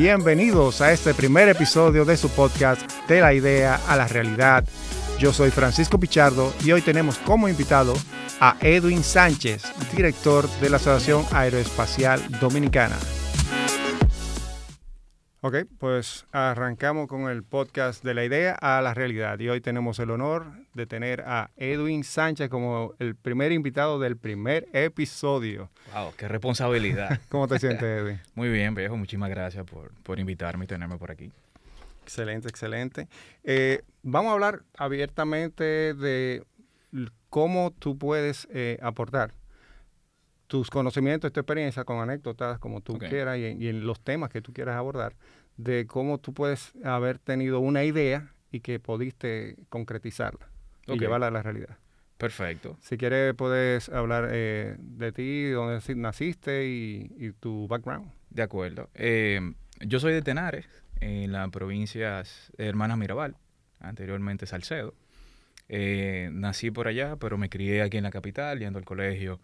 Bienvenidos a este primer episodio de su podcast De la idea a la realidad. Yo soy Francisco Pichardo y hoy tenemos como invitado a Edwin Sánchez, director de la Asociación Aeroespacial Dominicana. Ok, pues arrancamos con el podcast de la idea a la realidad y hoy tenemos el honor de tener a Edwin Sánchez como el primer invitado del primer episodio. Wow, qué responsabilidad. ¿Cómo te sientes, Edwin? Muy bien, viejo, muchísimas gracias por, por invitarme y tenerme por aquí. Excelente, excelente. Eh, vamos a hablar abiertamente de cómo tú puedes eh, aportar tus conocimientos, tu experiencia con anécdotas como tú quieras y, en los temas que tú quieras abordar, de cómo tú puedes haber tenido una idea y que pudiste concretizarla y llevarla a la realidad. Perfecto. Si quieres, puedes hablar eh, de ti, de dónde naciste y, tu background. De acuerdo. Eh, yo soy de Tenares, en las provincias Hermanas Mirabal, anteriormente Salcedo. Eh, nací por allá, pero me crié aquí en la capital, yendo al colegio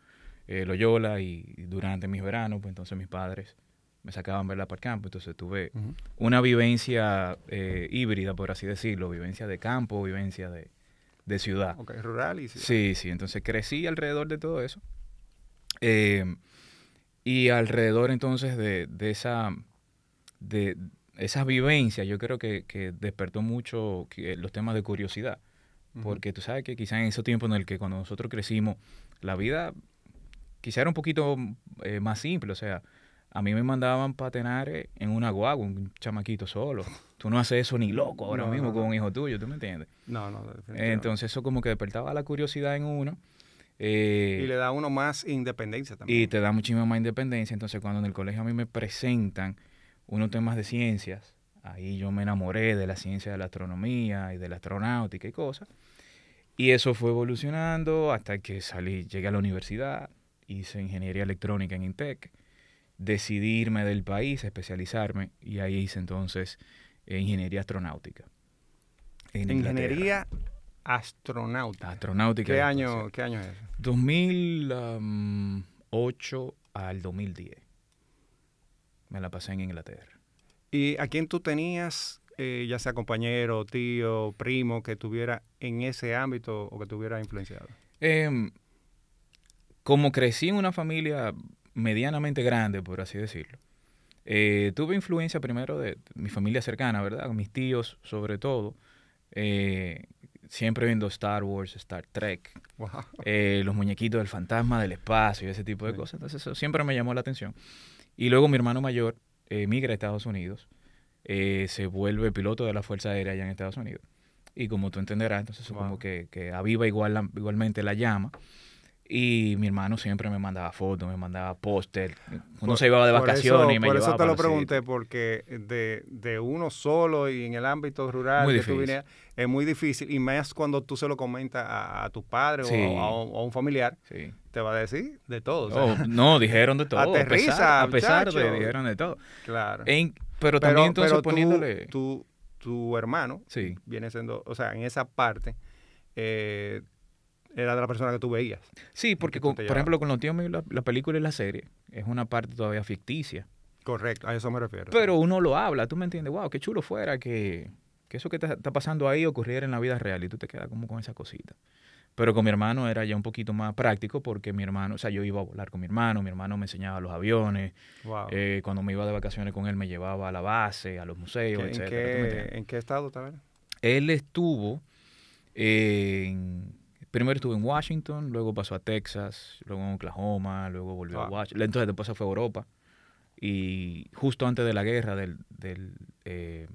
eh, Loyola y, durante mis veranos, pues entonces mis padres me sacaban verla para el campo, entonces tuve una vivencia eh, híbrida, por así decirlo, vivencia de campo, vivencia de, ciudad. Ok, rural y ciudad. Sí, sí, entonces crecí alrededor de todo eso. Eh, y alrededor entonces de, esa de esa vivencia, yo creo que, despertó mucho los temas de curiosidad. Porque tú sabes que quizás en ese tiempo en el que cuando nosotros crecimos, la vida quizá era un poquito eh, más simple, o sea, a mí me mandaban patenar en una guagua, un chamaquito solo. Tú no haces eso ni loco ahora mismo con un hijo tuyo, ¿tú me entiendes? No, no, Entonces eso como que despertaba la curiosidad en uno. Eh, y le da a uno más independencia también. Y te da muchísima más independencia. Entonces cuando en el colegio a mí me presentan unos temas de ciencias, ahí yo me enamoré de la ciencia de la astronomía y de la astronáutica y cosas. Y eso fue evolucionando hasta que salí, llegué a la universidad, hice ingeniería electrónica en Intec, decidí irme del país, especializarme, y ahí hice entonces eh, ingeniería astronáutica. ingeniería astronáutica. Astronáutica. ¿Qué año, ¿Qué año es? 2008 al 2010. Me la pasé en Inglaterra. ¿Y a quién tú tenías, eh, ya sea compañero, tío, primo, que tuviera en ese ámbito o que tuviera influenciado? Eh, como crecí en una familia medianamente grande, por así decirlo, eh, tuve influencia primero de mi familia cercana, ¿verdad? Mis tíos, sobre todo. Eh, siempre viendo Star Wars, Star Trek, eh, los muñequitos del fantasma del espacio y ese tipo de cosas. Entonces, eso siempre me llamó la atención. Y luego mi hermano mayor migra a Estados Unidos, se vuelve piloto de la Fuerza Aérea allá en Estados Unidos. Y como tú entenderás, entonces como que, que aviva igual igualmente la llama. Y mi hermano siempre me mandaba fotos, me mandaba póster. Uno se iba de vacaciones y me Por eso te lo pregunté, porque de, de, uno solo y en el ámbito rural que tú es muy difícil. Y más cuando tú se lo comentas a, tu padre o, a, un familiar, te va a decir de todo. Oh, no, dijeron de todo. Aterriza, a pesar, de dijeron de todo. Claro. pero también entonces poniéndole... Tu, tu hermano viene siendo, o sea, en esa parte... Eh, era de la persona que tú veías. Sí, porque, por ejemplo, con los tíos míos, la, película y la serie es una parte todavía ficticia. Correcto, a eso me refiero. Pero uno lo habla, tú me entiendes, wow, qué chulo fuera que, eso que está pasando ahí ocurriera en la vida real y tú te quedas como con esa cosita. Pero con mi hermano era ya un poquito más práctico porque mi hermano, o sea, yo iba a volar con mi hermano, mi hermano me enseñaba los aviones, eh, cuando me iba de vacaciones con él me llevaba a la base, a los museos, ¿En etc. Qué, ¿En qué estado estaba? Él estuvo en primero estuvo en Washington, luego pasó a Texas, luego en Oklahoma, luego volvió a Washington. Entonces después se fue a Europa. Y justo antes de la guerra del, del, eh,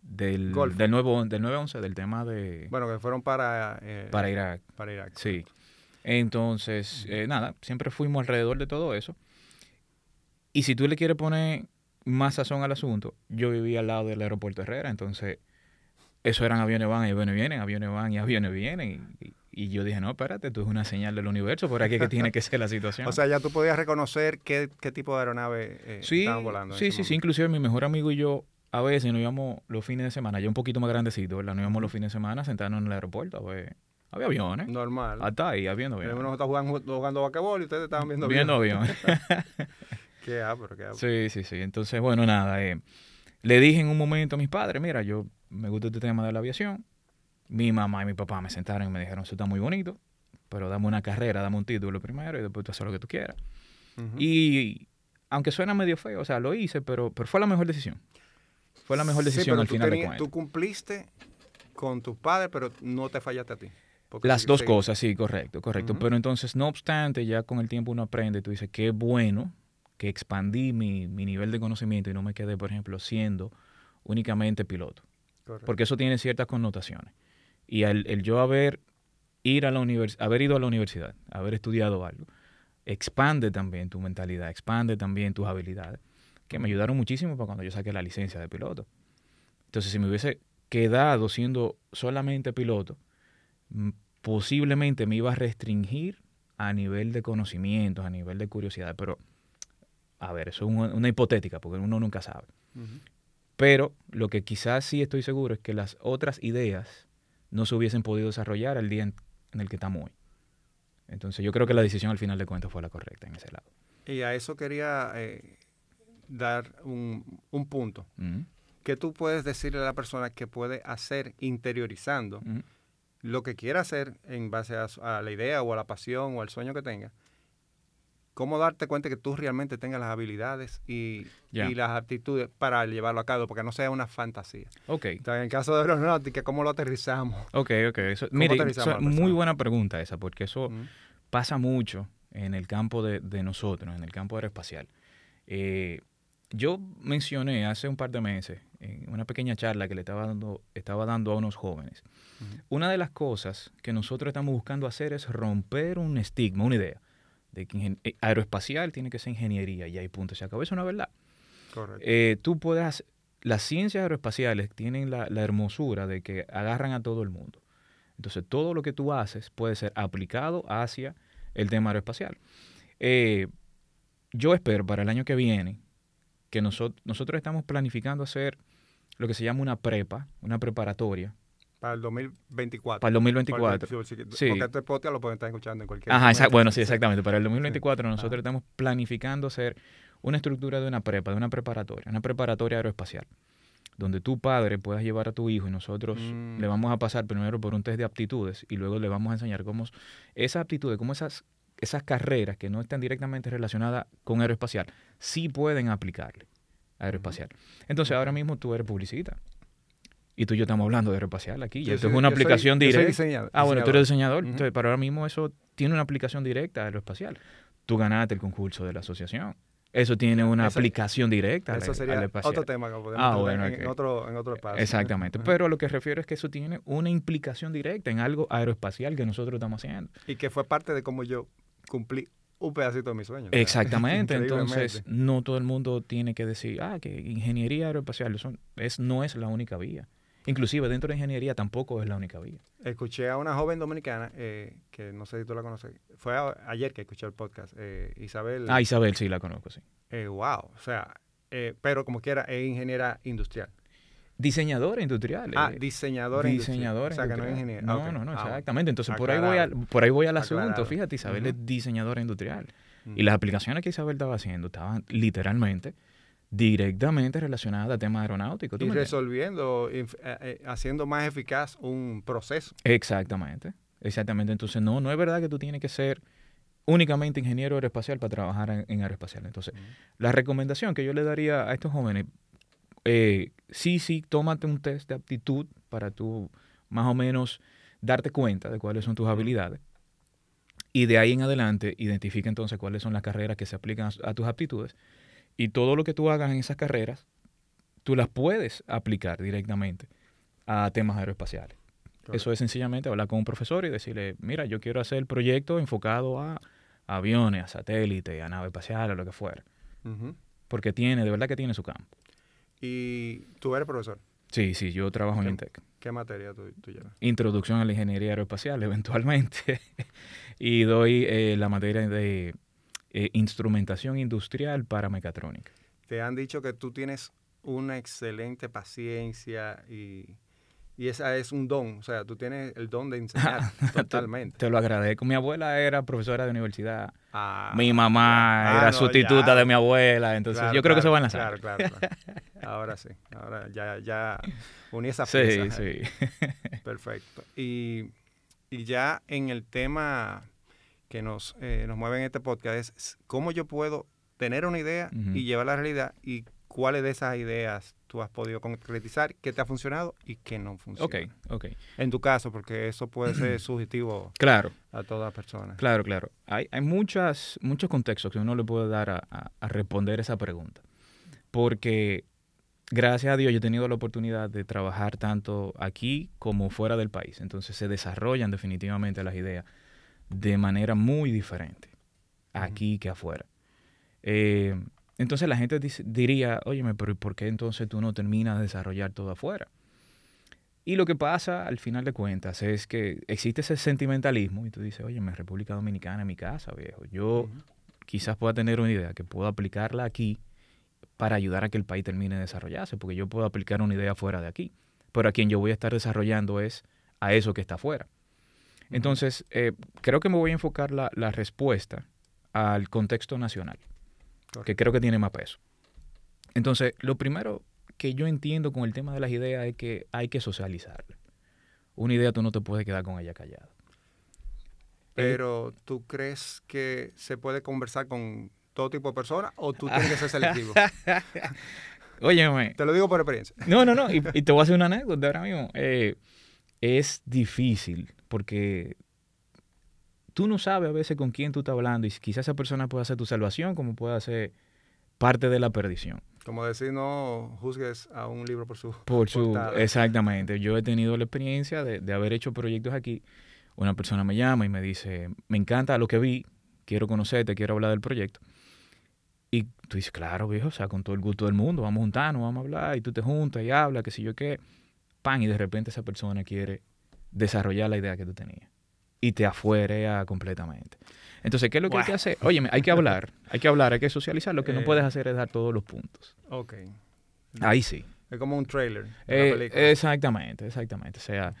del, del, nuevo, del 9-11, del tema de... Bueno, que fueron para... Eh, para Irak. Para Irak. Sí. Entonces, eh, nada, siempre fuimos alrededor de todo eso. Y si tú le quieres poner más sazón al asunto, yo vivía al lado del aeropuerto Herrera, entonces eso eran aviones van y aviones vienen, aviones van y aviones vienen. Y, yo dije, no, espérate, tú es una señal del universo, por aquí es que tiene que ser la situación. o sea, ya tú podías reconocer qué, tipo de aeronave eh, estaban volando. Sí, sí, sí, inclusive mi mejor amigo y yo a veces nos íbamos los fines de semana, ya un poquito más grandecito, ¿verdad? Nos íbamos los fines de semana sentarnos en el aeropuerto a ver. Había aviones. Normal. Hasta ahí, habiendo aviones. Uno está jugando, jugando y ustedes estaban viendo aviones. Viendo aviones. Qué ápero, qué ápero. Sí, sí, sí. Entonces, bueno, nada. eh, le dije en un momento a mis padres, mira, yo me gusta este tema de la aviación. Mi mamá y mi papá me sentaron y me dijeron, eso está muy bonito, pero dame una carrera, dame un título primero y después tú haces lo que tú quieras. Y aunque suena medio feo, o sea, lo hice, pero, pero fue la mejor decisión. Fue la mejor Sí, decisión pero al tú final de tenías- cuentas. Tú cumpliste con tus padres, pero no te fallaste a ti. Las sí- dos sí. cosas, sí, correcto, correcto. Pero entonces, no obstante, ya con el tiempo uno aprende, tú dices, qué bueno que expandí mi, mi nivel de conocimiento y no me quedé, por ejemplo, siendo únicamente piloto. Correcto. Porque eso tiene ciertas connotaciones. Y el, el yo haber, ir a la univers- haber ido a la universidad, haber estudiado algo, expande también tu mentalidad, expande también tus habilidades, que me ayudaron muchísimo para cuando yo saqué la licencia de piloto. Entonces, si me hubiese quedado siendo solamente piloto, posiblemente me iba a restringir a nivel de conocimientos, a nivel de curiosidad. Pero, a ver, eso es una, una hipotética, porque uno nunca sabe. Pero lo que quizás sí estoy seguro es que las otras ideas no se hubiesen podido desarrollar al día en, en el que estamos hoy. Entonces yo creo que la decisión al final de cuentas fue la correcta en ese lado. Y a eso quería eh, dar un, un punto. Ujú, que tú puedes decirle a la persona que puede hacer interiorizando lo que quiera hacer en base a, a la idea o a la pasión o al sueño que tenga? ¿Cómo darte cuenta que tú realmente tengas las habilidades y, las aptitudes para llevarlo a cabo? Porque no sea una fantasía. Ok, Entonces, en el caso de aeronáutica, ¿cómo lo aterrizamos? ok, ok. Eso, mire, eso- muy buena pregunta esa, porque eso pasa mucho en el campo de, de nosotros, en el campo aeroespacial. Eh, yo mencioné hace un par de meses, en una pequeña charla que le estaba dando, estaba dando a unos jóvenes, una de las cosas que nosotros estamos buscando hacer es romper un estigma, una idea, de que eh, aeroespacial tiene que ser ingeniería y ahí punto, se acabó. Eso no es verdad. Correcto. Eh, tú puedes, las ciencias aeroespaciales tienen la, la hermosura de que agarran a todo el mundo. Entonces, todo lo que tú haces puede ser aplicado hacia el tema aeroespacial. Eh, yo espero para el año que viene que nosotros, nosotros estamos planificando hacer lo que se llama una prepa, una preparatoria, para el 2024. para el 2024. Porque, sí, Sí. porque este podcast lo pueden estar escuchando en cualquier Ajá, bueno, sí, exactamente. Para el 2024 nosotros Ajá. estamos planificando hacer una estructura de una prepa, de una preparatoria, una preparatoria aeroespacial, donde tu padre puedas llevar a tu hijo y nosotros Mm. le vamos a pasar primero por un test de aptitudes y luego le vamos a enseñar cómo esas aptitudes, cómo esas, esas carreras que no están directamente relacionadas con aeroespacial, sí pueden aplicarle aeroespacial. Entonces ahora mismo tú eres publicista. Y tú y yo estamos hablando de aeroespacial aquí. Yo esto es una aplicación yo soy directa. diseñador- Ah, bueno, tú eres diseñador, entonces, pero ahora mismo eso tiene una aplicación directa a aeroespacial. Tú ganaste el concurso de la asociación. Eso tiene una Eso- aplicación directa Eso sería al otro tema que podemos Ah, bueno, en, otro, en otro espacio. Exactamente. Pero a lo que refiero es que eso tiene una implicación directa en algo aeroespacial que nosotros estamos haciendo. Y que fue parte de cómo yo cumplí un pedacito de mi sueño. Exactamente. Entonces, no todo el mundo tiene que decir, ah, que ingeniería aeroespacial eso es, no es la única vía. Inclusive dentro de ingeniería tampoco es la única vía. Escuché a una joven dominicana, eh, que no sé si tú la conoces, fue a- ayer que escuché el podcast, eh, Isabel. Ah, Isabel, sí, la conozco, sí. eh, wow, o sea, eh, pero como quiera, es ingeniera industrial. Diseñadora industrial. Ah, eh, diseñadora industrial. diseñadora O sea, que no es ingeniera. No, no, no, Ah, exactamente. Entonces, por ahí, voy al, por ahí voy al asunto. Aclarado. Fíjate, Isabel es diseñadora industrial. Y las aplicaciones que Isabel estaba haciendo estaban literalmente, directamente relacionadas a temas aeronáuticos. ¿tú Y resolviendo, eh, eh, haciendo más eficaz un proceso. Exactamente, exactamente. Entonces, no, no es verdad que tú tienes que ser únicamente ingeniero aeroespacial para trabajar en, en aeroespacial. Entonces, la recomendación que yo le daría a estos jóvenes, eh, sí, sí, tómate un test de aptitud para tú más o menos darte cuenta de cuáles son tus habilidades. Y de ahí en adelante, identifica entonces cuáles son las carreras que se aplican a, a tus aptitudes. Y todo lo que tú hagas en esas carreras, tú las puedes aplicar directamente a temas aeroespaciales. Eso es sencillamente hablar con un profesor y decirle, mira, yo quiero hacer el proyecto enfocado a aviones, a satélites, a nave espacial, a lo que fuera. Porque tiene, de verdad que tiene su campo. Y tú eres profesor. Sí, sí, yo trabajo en. Intec. ¿Qué materia tú, tú llevas? Introducción a la ingeniería aeroespacial, eventualmente. y doy eh, la materia de eh, instrumentación industrial para mecatrónica. Te han dicho que tú tienes una excelente paciencia y, Y esa es un don, o sea, tú tienes el don de enseñar totalmente. Te lo agradezco. Mi abuela era profesora de universidad. Ah, mi mamá ah, era no, sustituta ya. de mi abuela. Entonces, Claro, yo creo que se claro, va en la sangre. Claro, claro, claro. Ahora sí, ahora ya, ya uní esa Sí, pieza. sí. Perfecto. Y, y ya en el tema que nos, eh, nos mueve en este podcast es cómo yo puedo tener una idea y llevarla a la realidad y cuáles de esas ideas tú has podido concretizar, qué te ha funcionado y qué no funciona. Ok, ok. En tu caso, porque eso puede ser subjetivo Claro, a todas personas. claro, claro. Hay, hay muchas, muchos contextos que uno le puede dar a, a- a responder esa pregunta. Porque gracias a Dios yo he tenido la oportunidad de trabajar tanto aquí como fuera del país. Entonces se desarrollan definitivamente las ideas de manera muy diferente aquí que afuera. Eh, entonces la gente dice- diría, óyeme, pero ¿y por qué entonces tú no terminas de desarrollar todo afuera? Y lo que pasa al final de cuentas es que existe ese sentimentalismo y tú dices, óyeme, República Dominicana es mi casa, viejo. Yo quizás pueda tener una idea que puedo aplicarla aquí para ayudar a que el país termine de desarrollarse, porque yo puedo aplicar una idea fuera de aquí, pero a quien yo voy a estar desarrollando es a eso que está afuera. Entonces, eh, creo que me voy a enfocar la, la respuesta al contexto nacional, que creo que tiene más peso. Entonces, lo primero que yo entiendo con el tema de las ideas es que hay que socializarla. Una idea tú no te puedes quedar con ella callada. Pero ¿tú crees que se puede conversar con todo tipo de personas o tú tienes que ser selectivo? Óyeme, Te lo digo por experiencia. No, no, no. Y, y te voy a hacer una anécdota ahora mismo. Eh, es difícil porque tú no sabes a veces con quién tú estás hablando y quizás esa persona pueda ser tu salvación como pueda ser parte de la perdición. Como decir, no juzgues a un libro por su Por su, portada. exactamente. Yo he tenido la experiencia de, de haber hecho proyectos aquí. Una persona me llama y me dice, me encanta lo que vi, quiero conocerte, quiero hablar del proyecto. Y tú dices, claro, viejo, o sea, con todo el gusto del mundo, vamos a juntarnos, vamos a hablar, y tú te juntas y hablas, qué sé yo qué. Pan, y de repente esa persona quiere desarrollar la idea que tú tenías. Y te afuerea completamente. Entonces, ¿qué es lo que hay que hacer? Óyeme, hay que hablar, hay que hablar, hay que socializar. Lo que no Eh. puedes hacer es dar todos los puntos. Ok. Ahí sí. Es como un trailer Eh, la película. exactamente, exactamente. O sea,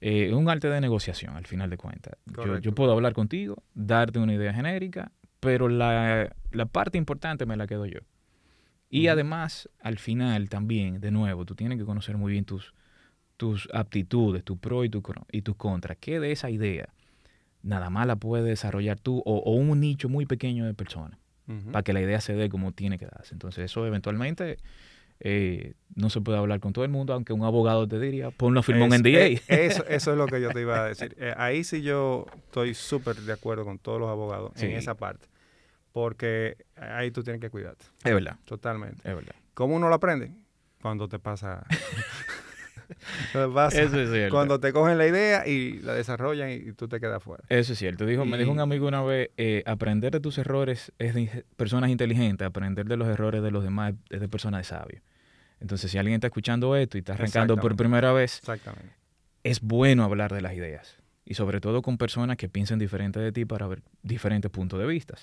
eh, es un arte de negociación al final de cuentas. Yo, puedo hablar contigo, darte una idea genérica, pero la, la parte importante me la quedo yo. Y además, al final también, de nuevo, tú tienes que conocer muy bien tus, tus aptitudes, tu pro y tu, y tus contras. ¿Qué de esa idea nada más la puedes desarrollar tú o, o un nicho muy pequeño de personas? Para que la idea se dé como tiene que darse. Entonces, eso eventualmente eh, no se puede hablar con todo el mundo, aunque un abogado te diría, ponlo a firmar un NDA. eh, eso, eso es lo que yo te iba a decir. Eh, ahí sí yo estoy súper de acuerdo con todos los abogados en esa parte. Porque ahí tú tienes que cuidarte, es verdad, totalmente. es verdad. ¿Cómo uno lo aprende? Cuando te pasa... Cuando te pasa- Eso es cierto. cuando te cogen la idea y la desarrollan y, y tú te quedas fuera. Eso es cierto. Dijo, Me dijo un amigo una vez, eh, aprender de tus errores es de personas inteligentes, aprender de los errores de los demás es de personas de sabios. Entonces, si alguien está escuchando esto y está arrancando por primera vez, Exactamente. es bueno hablar de las ideas. Y sobre todo con personas que piensen diferente de ti para ver diferentes puntos de vista.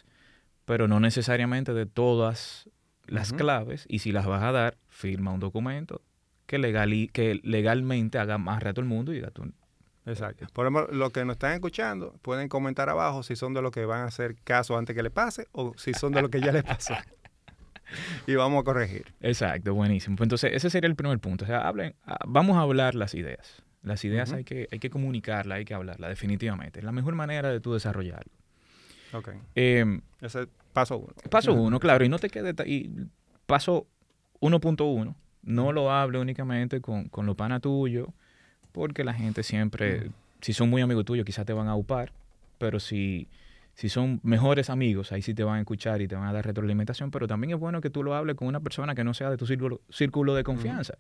Pero no necesariamente de todas las claves. Y si las vas a dar, firma un documento que, que legalmente haga más todo el mundo y diga tú. Exacto. Por ejemplo, los que nos están escuchando pueden comentar abajo si son de los que van a hacer caso antes que le pase o si son de los que ya les pasó. y vamos a corregir. Exacto, buenísimo. Pues entonces, ese sería el primer punto. O sea, hablen, ah, vamos a hablar las ideas. Las ideas hay, que, hay que comunicarlas, hay que hablarlas, definitivamente. Es la mejor manera de tú desarrollarlo. Ok. Em, Ese es paso uno. Paso uno, claro, y no te quedes. Y paso 1.1, no lo hable únicamente con, con los panas tuyos, porque la gente siempre, si son muy amigos tuyos, quizás te van a upar, pero si, si son mejores amigos, ahí sí te van a escuchar y te van a dar retroalimentación, pero también es bueno que tú lo hables con una persona que no sea de tu círculo, círculo de confianza,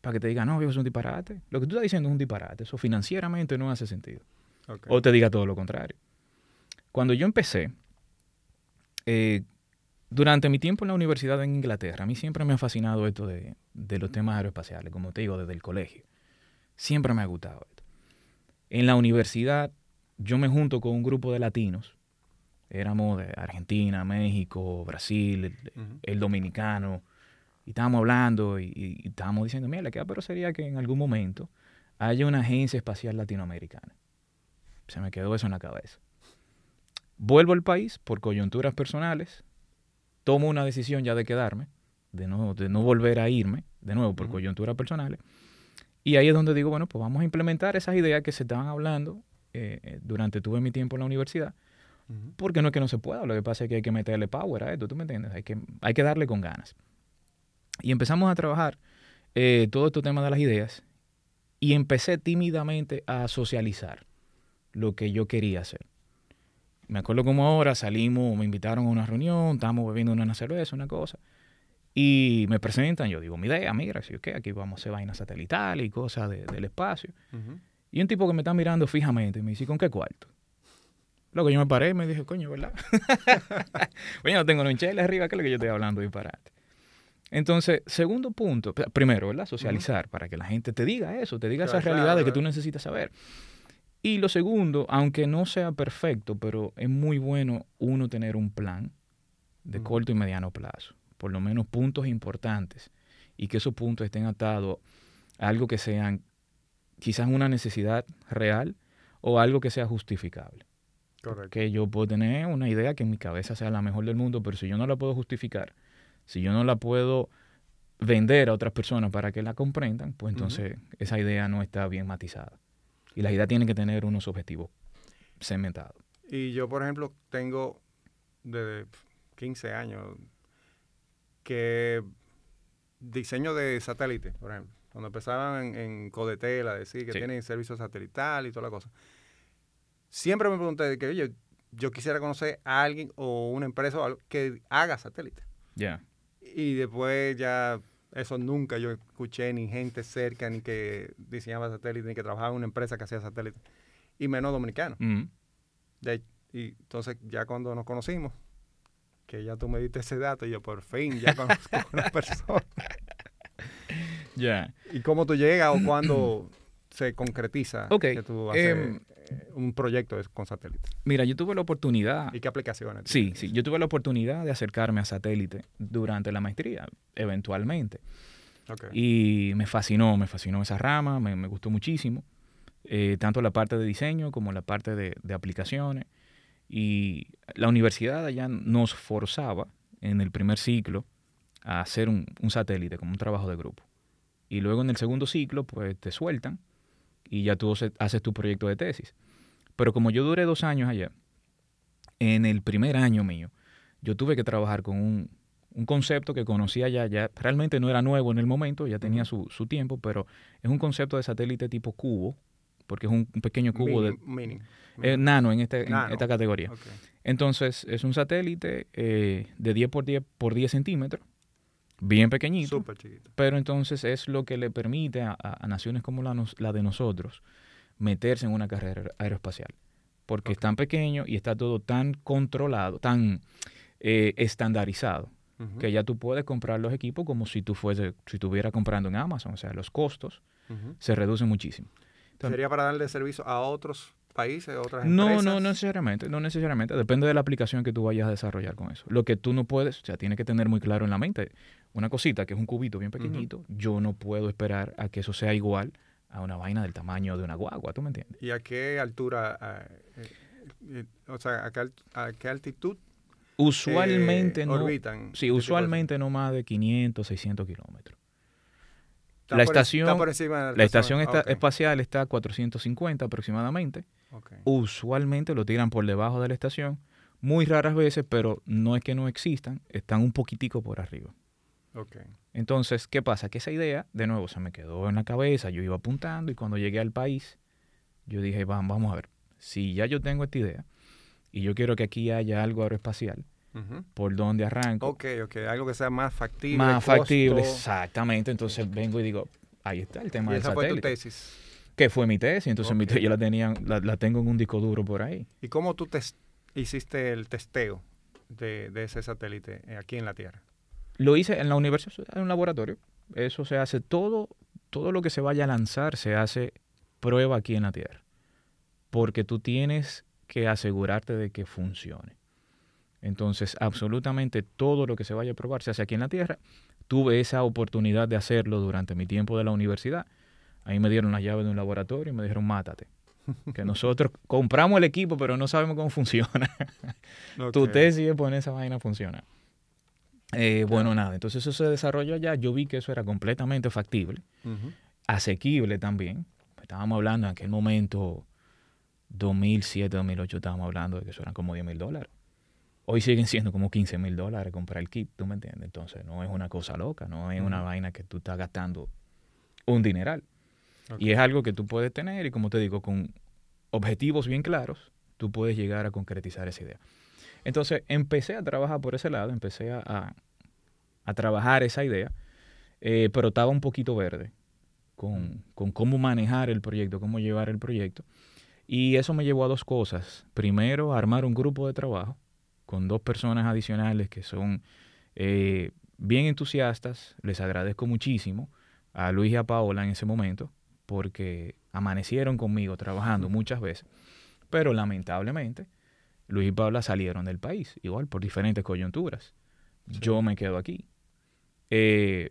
para que te diga, no, viejo, es un disparate. Lo que tú estás diciendo es un disparate, eso financieramente no hace sentido. O te diga todo lo contrario. Cuando yo empecé, eh, durante mi tiempo en la universidad en Inglaterra, a mí siempre me ha fascinado esto de, de los temas aeroespaciales, como te digo, desde el colegio. Siempre me ha gustado esto. En la universidad, yo me junto con un grupo de latinos. Éramos de Argentina, México, Brasil, el, dominicano. Y estábamos hablando y, y- y estábamos diciendo, mira, qué pero sería que en algún momento haya una agencia espacial latinoamericana. Se me quedó eso en la cabeza. Vuelvo al país por coyunturas personales, tomo una decisión ya de quedarme, de no, de no volver a irme, de nuevo por Ujú. coyunturas personales. Y ahí es donde digo, bueno, pues vamos a implementar esas ideas que se estaban hablando eh, eh, durante tuve mi tiempo en la universidad, porque no es que no se pueda, lo que pasa es que hay que meterle power a esto, ¿tú me entiendes? Hay que, hay que darle con ganas. Y empezamos a trabajar eh, todo este tema de las ideas y empecé tímidamente a socializar lo que yo quería hacer. Me acuerdo como ahora salimos, me invitaron a una reunión, estábamos bebiendo una cerveza, una cosa, y me presentan, yo digo, mi idea, mira, si qué, aquí vamos a hacer vainas satelitales y cosas de- del espacio. Y un tipo que me está mirando fijamente me dice, ¿con qué cuarto? Luego yo me paré y me dije, coño, ¿verdad? Oye, no tengo chele arriba, que es lo que yo estoy hablando disparate. Entonces, segundo punto, primero, ¿verdad? Socializar, para que la gente te diga eso, te diga Claro, esas realidades que claro. tú necesitas saber. Y lo segundo, aunque no sea perfecto, pero es muy bueno uno tener un plan de corto y mediano plazo, por lo menos puntos importantes, y que esos puntos estén atados a algo que sean quizás una necesidad real o algo que sea justificable. Correcto. Que yo puedo tener una idea que en mi cabeza sea la mejor del mundo, pero si yo no la puedo justificar, si yo no la puedo vender a otras personas para que la comprendan, pues entonces esa idea no está bien matizada. Y la idea tiene que tener unos objetivos cementados. Y yo, por ejemplo, tengo desde 15 años que diseño de satélite, por ejemplo. Cuando empezaban en, en Codetel a decir que Sí. tienen servicio satelital y toda la cosa. Siempre me pregunté de que, oye, yo quisiera conocer a alguien o una empresa o algo que haga satélite. Ya. Y después ya eso nunca yo escuché ni gente cerca ni que diseñaba satélite ni que trabajaba en una empresa que hacía satélite. Y menos dominicano. De- y entonces ya cuando nos conocimos, que ya tú me diste ese dato, y yo por fin ya conozco a una persona. Ya. ¿Y cómo tú llegas o cuándo se concretiza Ok, que tú haces em, eh, un proyecto con satélite? Mira, yo tuve la oportunidad. ¿Y qué aplicaciones? Sí, sí. Yo tuve la oportunidad de acercarme a satélite durante la maestría, eventualmente. Ok. Y me fascinó, me fascinó esa rama, me, me gustó muchísimo. eh, tanto la parte de diseño como la parte de, de aplicaciones. Y la universidad allá nos forzaba en el primer ciclo a hacer un, un satélite como un trabajo de grupo. Y luego en el segundo ciclo, pues te sueltan y ya tú haces- tu proyecto de tesis. Pero como yo duré dos años allá, en el primer año mío, yo tuve que trabajar con un, un concepto que conocía ya, ya realmente no era nuevo en el momento, ya tenía su, su tiempo, pero es un concepto de satélite tipo cubo, porque es un, un pequeño cubo de, Mini. mini. eh, nano en, este, en esta categoría. Entonces, es un satélite eh, de 10 por 10 por 10 centímetros, bien pequeñito, Súper chiquito. pero entonces es lo que le permite a, naciones como la, nos- la de nosotros meterse en una carrera aeroespacial. Porque es tan pequeño y está todo tan controlado, tan eh, estandarizado, que ya tú puedes comprar los equipos como si tú fuese, si estuvieras comprando en Amazon. O sea, los costos se reducen muchísimo. Entonces- ¿Sería para darle servicio a otros países, a otras No, empresas? no, no necesariamente, no necesariamente. Depende de la aplicación que tú vayas a desarrollar con eso. Lo que tú no puedes, o sea, tienes que tener muy claro en la mente. Una cosita que es un cubito bien pequeñito, yo no puedo esperar a que eso sea igual a una vaina del tamaño de una guagua, ¿tú me entiendes? ¿Y a qué altura, eh, eh, o sea, a qué, a qué altitud Usualmente eh, no. orbitan? Sí, este usualmente no más de 500, 600 kilómetros. La estación- está La estación está espacial está a 450 aproximadamente. Usualmente lo tiran por debajo de la estación. Muy raras veces, pero no es que no existan, están un poquitico por arriba. Entonces, ¿qué pasa? Que esa idea, de nuevo, se me quedó en la cabeza, yo iba apuntando y cuando llegué al país, yo dije, vamos, vamos a ver, si ya yo tengo esta idea y yo quiero que aquí haya algo aeroespacial, ¿por dónde arranco? Ok, ok, algo que sea más factible. Más costo, factible, exactamente. Entonces vengo y digo, ahí está el tema Y del esa fue tu tesis. Que fue mi tesis, entonces mi Ok. tesis yo la tenía, la, la tengo en un disco duro por ahí. ¿Y cómo tú hiciste el testeo de, de ese satélite eh, aquí en la Tierra? Lo hice en la universidad, en un laboratorio. Eso se hace todo, todo lo que se vaya a lanzar se hace prueba aquí en la Tierra. Porque tú tienes que asegurarte de que funcione. Entonces, absolutamente todo lo que se vaya a probar se hace aquí en la Tierra. Tuve esa oportunidad de hacerlo durante mi tiempo de la universidad. Ahí me dieron la llave de un laboratorio y me dijeron, mátate. Que nosotros compramos el equipo, pero no sabemos cómo funciona. Tu Ok. tesis es poner esa vaina a funcionar. Eh, Bueno, nada, entonces eso se desarrolló allá. Yo vi que eso era completamente factible, asequible también. Estábamos hablando en aquel momento, 2007, 2008, estábamos hablando de que eso eran como 10 mil dólares. Hoy siguen siendo como 15 mil dólares comprar el kit, ¿tú me entiendes? Entonces no es una cosa loca, no es una vaina que tú estás gastando un dineral. Y es algo que tú puedes tener y como te digo, con objetivos bien claros, tú puedes llegar a concretizar esa idea. Entonces empecé a trabajar por ese lado, empecé a, a- trabajar esa idea, eh, pero estaba un poquito verde con, con cómo manejar el proyecto, cómo llevar el proyecto. Y eso me llevó a dos cosas. Primero, armar un grupo de trabajo con dos personas adicionales que son eh, bien entusiastas. Les agradezco muchísimo a Luis y a Paola en ese momento porque amanecieron conmigo trabajando muchas veces. Pero lamentablemente, Luis y Paola salieron del país, igual por diferentes coyunturas. Sí. Yo me quedo aquí. Eh,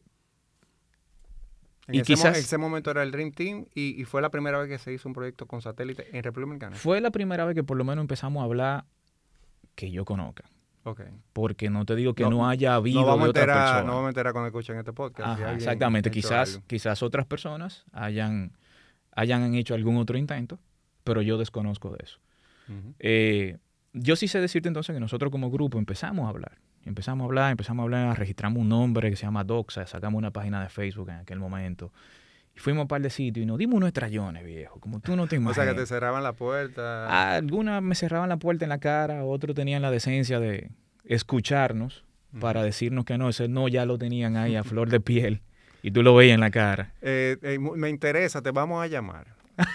En y ese, mo- quizás- ese momento era el Dream Team y, y fue la primera vez que se hizo un proyecto con satélite en República Dominicana. fue la primera vez que por lo menos empezamos a hablar que yo conozca. Ok. Porque no te digo que No- no, haya habido No vamos, de otra persona. no vamos a enterar cuando escuchen este podcast. Ajá, exactamente. Quizás, quizás otras personas hayan, hayan hecho algún otro intento, pero yo desconozco de eso. Eh, yo sí sé decirte entonces que nosotros como grupo empezamos a hablar. Empezamos a hablar, empezamos a hablar, registramos un nombre que se llama Doxa, sacamos una página de Facebook en aquel momento. Y fuimos a un par de sitios y nos dimos unos trayones, viejo. Como tú no te O imaginas. sea, que te cerraban la puerta. Algunas me cerraban la puerta en la cara, otros tenían la decencia de escucharnos para decirnos que no, ese no ya lo tenían ahí a flor de piel y tú lo veías en la cara. Eh, eh, me interesa, te vamos a llamar.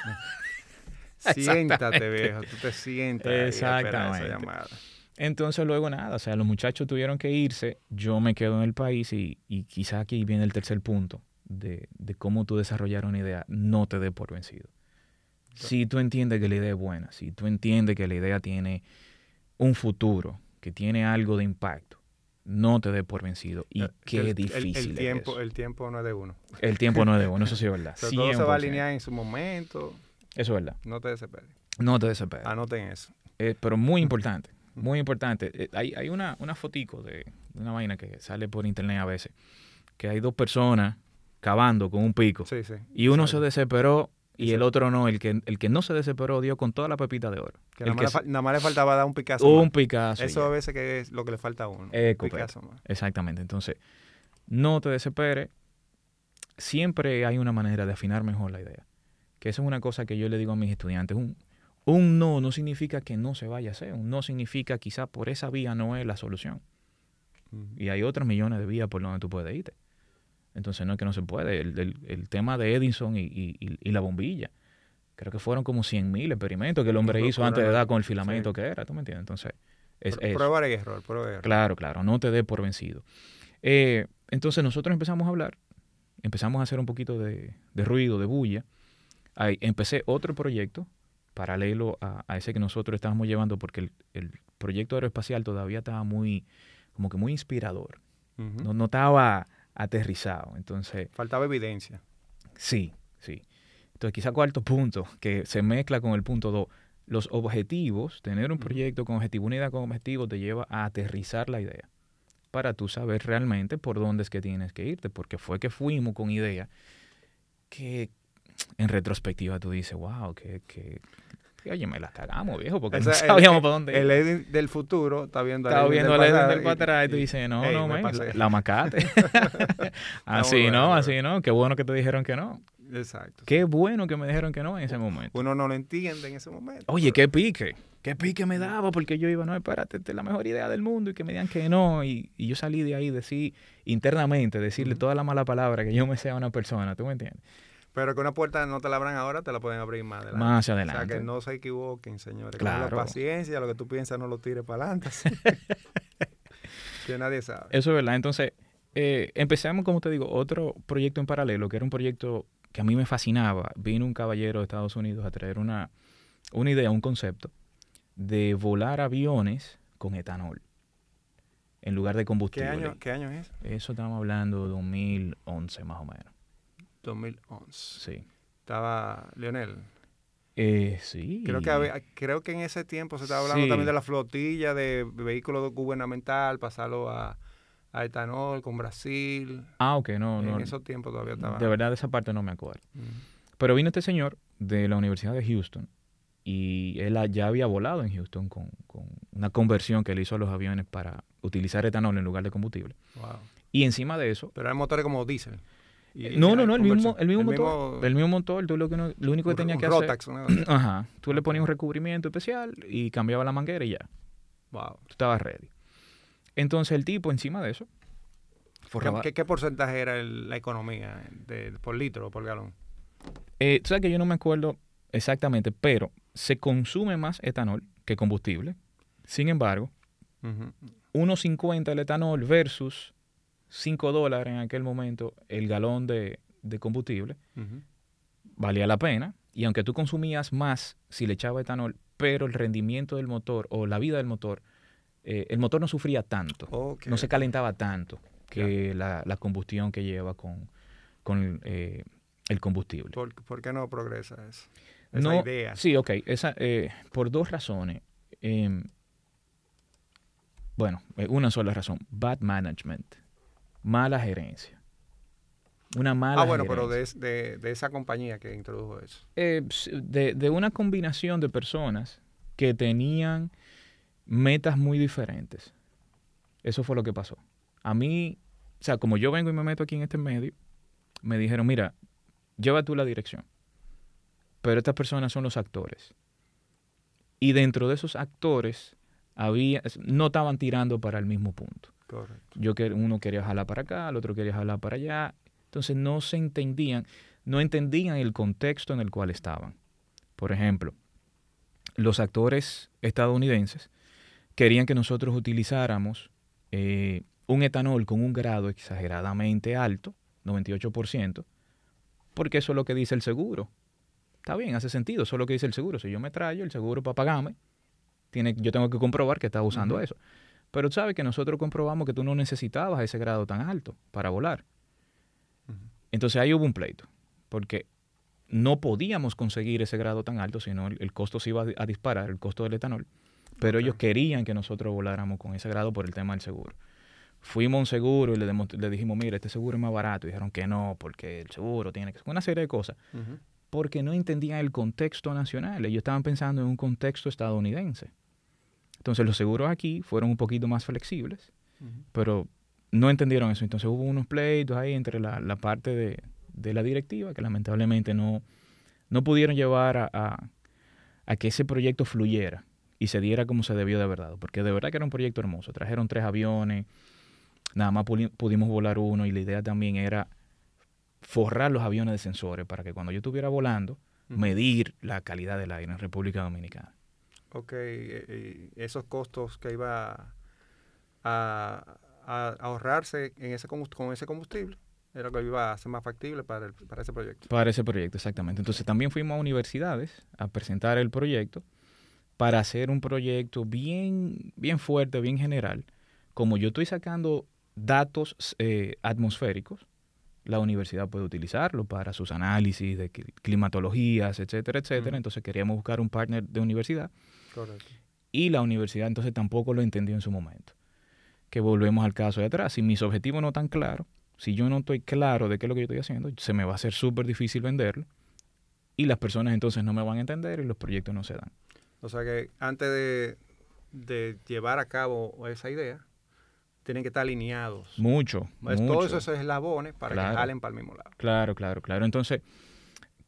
Siéntate, viejo. Tú te sientas. esperar esa Exactamente. llamada. Entonces luego nada, o sea, los muchachos tuvieron que irse, yo me quedo en el país y, y quizá aquí viene el tercer punto de, de cómo tú desarrollar una idea, no te dé por vencido. Si tú entiendes que la idea es buena, si tú entiendes que la idea tiene un futuro, que tiene algo de impacto, no te dé por vencido. Y Eh, qué el- difícil el, es tiempo, eso. el tiempo no es de uno. El tiempo no es de uno, eso sí es verdad. O sea, todo se va a 100%. alinear en su momento. Eso es verdad. No te desesperes. No te desesperes. Anoten eso. Eh, pero muy importante, muy importante. Eh, hay hay una, una fotico de, de una vaina que sale por internet a veces, que hay dos personas cavando con un pico. Sí, sí. y uno se desesperó y el otro no. El que, el que no se desesperó dio con toda la pepita de oro. Que nada, más le se- fal- nada más le faltaba dar un Picasso. un más. Picasso. Eso ya. a veces que es lo que le falta a uno. Eh, un correcto. Picasso más. Exactamente. Entonces, no te desesperes. Siempre hay una manera de afinar mejor la idea. Que eso es una cosa que yo le digo a mis estudiantes. Un, un no no significa que no se vaya a hacer. Un no significa quizá por esa vía no es la solución. Y hay otros millones de vías por donde tú puedes irte. Entonces no es que no se puede. El, el- el tema de Edison y, y- la bombilla. Creo que fueron como 100.000 experimentos que el hombre hizo antes de dar con el filamento sí. que era. ¿Tú me entiendes? Entonces, es, Pr-. Prueba y error, prueba y error. Claro, claro, no te dé por vencido. Eh, entonces nosotros empezamos a hablar, empezamos a hacer un poquito de, de ruido, de bulla. Ahí empecé otro proyecto paralelo a, a ese que nosotros estábamos llevando porque el, el proyecto aeroespacial todavía estaba muy, como que muy inspirador. No, no estaba aterrizado. Entonces, Faltaba evidencia. sí, sí. Entonces, quizá cuarto punto, que se mezcla con el punto dos. Los objetivos, tener un proyecto con objetivo, una idea con objetivo, te lleva a aterrizar la idea para tú saber realmente por dónde es que tienes que irte, porque fue que fuimos con idea que en retrospectiva tú dices, wow, que, que, oye, me la cagamos, viejo, porque no el- sabíamos el- para dónde El. Edwin del futuro está viendo Estaba Edwin viendo del pasado del y- para atrás y tú dices, no, no, me la, la macate. así no, así no, qué bueno que te dijeron que no. Exacto. Qué bueno que me dijeron que no en ese momento. Uno no lo entiende en ese momento. Oye, pero- qué pique, qué pique me daba, porque yo iba, no, espérate, esta es la mejor idea del mundo y que me digan que no. Y, y yo salí de ahí, decir internamente, decirle Ujú. toda la mala palabra que yo me sea una persona, ¿tú me entiendes? Pero que una puerta no te la abran ahora, te la pueden abrir más adelante. Más O sea, adelante. que no se equivoquen, señores. Claro. Con la paciencia, lo que tú piensas no lo tires para adelante. que nadie sabe. Eso es verdad. Entonces, eh, empezamos, como te digo, otro proyecto en paralelo, que era un proyecto que a mí me fascinaba. Vino un caballero de Estados Unidos a traer una, una idea, un concepto de volar aviones con etanol en lugar de ¿Qué combustible. año, ¿Qué año es? Eso estamos hablando de 2011 más o menos. 2011. Sí. Estaba Leonel. Eh, sí. Creo que, había- creo que en ese tiempo se estaba hablando Sí. también de la flotilla de vehículos gubernamental, pasarlo a, a etanol con Brasil. Ah, ok, no, no. en esos tiempos todavía estaba. De verdad, de esa parte no me acuerdo. Mm. Pero vino este señor de la Universidad de Houston y él ya había volado en Houston con, con una conversión que él hizo a los aviones para utilizar etanol en lugar de combustible. Wow. Y encima de eso, Pero eran motores como diésel. Y- no, no, no, el mismo, el mismo motor, el mismo motor, tú lo, que no- lo único que un- tenía un que hacer, una- ajá, tú le ponías un recubrimiento especial y cambiaba la manguera y ya, Wow. tú estabas ready. Entonces el tipo encima de eso, forraba- ¿Qué, porcentaje era el- la economía de, por litro o por galón? Eh, tú sabes que yo no me acuerdo exactamente, pero se consume más etanol que combustible. Sin embargo, Ujú. 1.50 el etanol versus 5 dólares en aquel momento el galón de, de combustible, valía la pena. Y aunque tú consumías más si le echaba etanol, pero el rendimiento del motor o la vida del motor, eh, el motor no sufría tanto, no se calentaba tanto que la, la combustión que lleva con, con eh, el combustible. ¿Por, por qué no progresa eso? Esa No, idea. Sí, ok. Esa, eh, por dos razones. Em, bueno, una sola razón. Bad management. Mala gerencia. Una mala ah, bueno, pero de, de, de esa compañía que introdujo eso. Eh, de, de una combinación de personas que tenían metas muy diferentes. Eso fue lo que pasó. A mí, o sea, como yo vengo y me meto aquí en este medio, me dijeron, mira, lleva tú la dirección. Pero estas personas son los actores. Y dentro de esos actores, había, no estaban tirando para el mismo punto. Correcto. Yo que uno quería jalar para acá, el otro quería jalar para allá. Entonces no se entendían, no entendían el contexto en el cual estaban. Por ejemplo, los actores estadounidenses querían que nosotros utilizáramos eh, un etanol con un grado exageradamente alto, 98%, porque eso es lo que dice el seguro. Está bien, hace sentido, eso es lo que dice el seguro. Si yo me traigo el seguro para pagarme, tiene, yo tengo que comprobar que está usando eso. Pero sabes que nosotros comprobamos que tú no necesitabas ese grado tan alto para volar. Entonces ahí hubo un pleito, porque no podíamos conseguir ese grado tan alto, sino el, el costo se iba a, di- a disparar, el costo del etanol. Pero ellos querían que nosotros voláramos con ese grado por el tema del seguro. Fuimos a un seguro y le, dijimos, mira, este seguro es más barato. Y dijeron que no, porque el seguro tiene que... Una serie de cosas. Porque no entendían el contexto nacional. Ellos estaban pensando en un contexto estadounidense. Entonces los seguros aquí fueron un poquito más flexibles pero no entendieron eso. Entonces hubo unos pleitos ahí entre la, la parte de, de la directiva que lamentablemente no, no pudieron llevar a, a- a que ese proyecto fluyera y se diera como se debió de verdad. Porque de verdad que era un proyecto hermoso. Trajeron tres aviones, nada más pudimos volar uno y la idea también era forrar los aviones de sensores para que cuando yo estuviera volando, medir la calidad del aire en República Dominicana. Ok, eh, esos costos que iba a, a ahorrarse en ese con ese combustible era lo que iba a ser más factible para, el- para ese proyecto. Para ese proyecto, exactamente. Entonces también fuimos a universidades a presentar el proyecto para hacer un proyecto bien, bien fuerte, bien general. Como yo estoy sacando datos eh, atmosféricos, la universidad puede utilizarlo para sus análisis de cli- climatologías, etcétera, etcétera. Entonces queríamos buscar un partner de universidad Correcto. y la universidad entonces tampoco lo entendió en su momento. Que volvemos al caso de atrás. Si mis objetivos no están claros, si yo no estoy claro de qué es lo que yo estoy haciendo, se me va a hacer súper difícil venderlo y las personas entonces no me van a entender y los proyectos no se dan. O sea que antes de, de llevar a cabo esa idea, tienen que estar alineados. Mucho. Es mucho. todos esos eslabones para Claro. que jalen para el mismo lado. Claro, claro, claro. Entonces,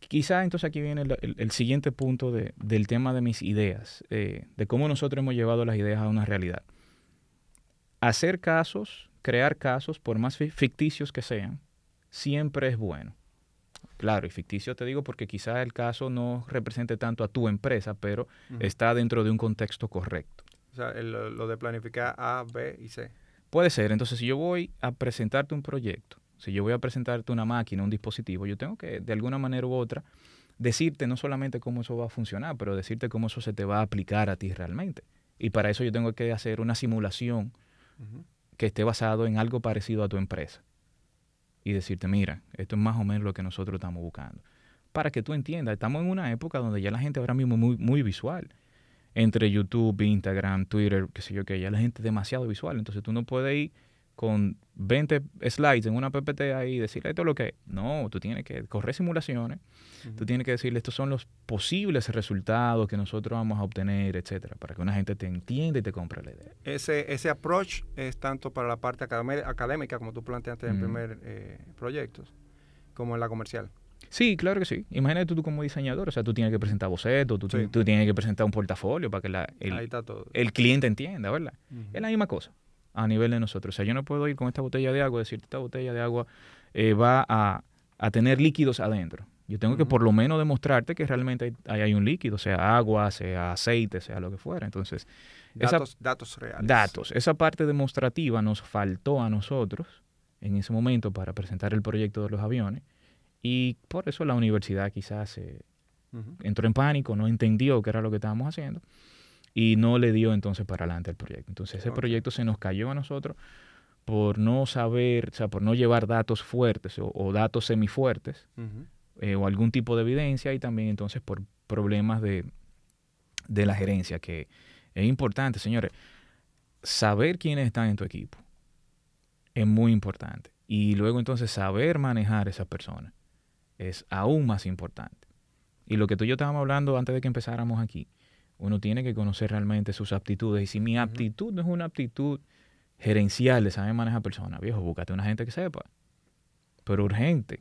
quizá entonces aquí viene el, el- el siguiente punto de- del tema de mis ideas, eh, de cómo nosotros hemos llevado las ideas a una realidad. Hacer casos, crear casos, por más fi- ficticios que sean, siempre es bueno. Claro, y ficticio te digo porque quizá el caso no represente tanto a tu empresa, pero está dentro de un contexto correcto. O sea, el- lo de planificar A, B y C. Puede ser, entonces si yo voy a presentarte un proyecto, si yo voy a presentarte una máquina, un dispositivo, yo tengo que de alguna manera u otra decirte no solamente cómo eso va a funcionar, pero decirte cómo eso se te va a aplicar a ti realmente. Y para eso yo tengo que hacer una simulación que esté basado en algo parecido a tu empresa. Y decirte, mira, esto es más o menos lo que nosotros estamos buscando. para que tú entiendas. Estamos en una época donde ya la gente ahora mismo es muy, muy visual. Entre YouTube, Instagram, Twitter, qué sé yo qué, ya la gente es demasiado visual. Entonces tú no puedes ir con 20 slides en una PPT ahí y decirle esto es lo que es. No, tú tienes que correr simulaciones, tú tienes que decirle estos son los posibles resultados que nosotros vamos a obtener, etcétera, para que una gente te entienda y te compre la idea. Ese, ese approach es tanto para la parte académica, como tú planteaste en el primer eh, proyecto, como en la comercial. Sí, claro que sí. Imagínate tú, como diseñador, o sea, tú tienes que presentar bocetos, tú, tú tienes que presentar un portafolio para que la, el, el, cliente entienda, ¿verdad? Es la misma cosa a nivel de nosotros. O sea, yo no puedo ir con esta botella de agua y decir, esta botella de agua eh, va a, tener líquidos adentro. Yo tengo que por lo menos demostrarte que realmente hay, hay, un líquido, sea agua, sea aceite, sea lo que fuera. Entonces, datos, datos reales. Datos. Esa parte demostrativa nos faltó a nosotros en ese momento para presentar el proyecto de los aviones y por eso la universidad quizás entró en pánico, no entendió qué era lo que estábamos haciendo y no le dio entonces para adelante el proyecto. Entonces ese proyecto se nos cayó a nosotros por no saber, o sea, por no llevar datos fuertes o, datos semifuertes eh, o algún tipo de evidencia y también entonces por problemas de, de la gerencia, que es importante, señores, saber quiénes están en tu equipo es muy importante. Y luego entonces saber manejar a esas personas es aún más importante. Y lo que tú y yo estábamos hablando antes de que empezáramos aquí, uno tiene que conocer realmente sus aptitudes. Y si mi aptitud no es una aptitud gerencial de saber manejar personas, viejo, búscate una gente que sepa. Pero urgente.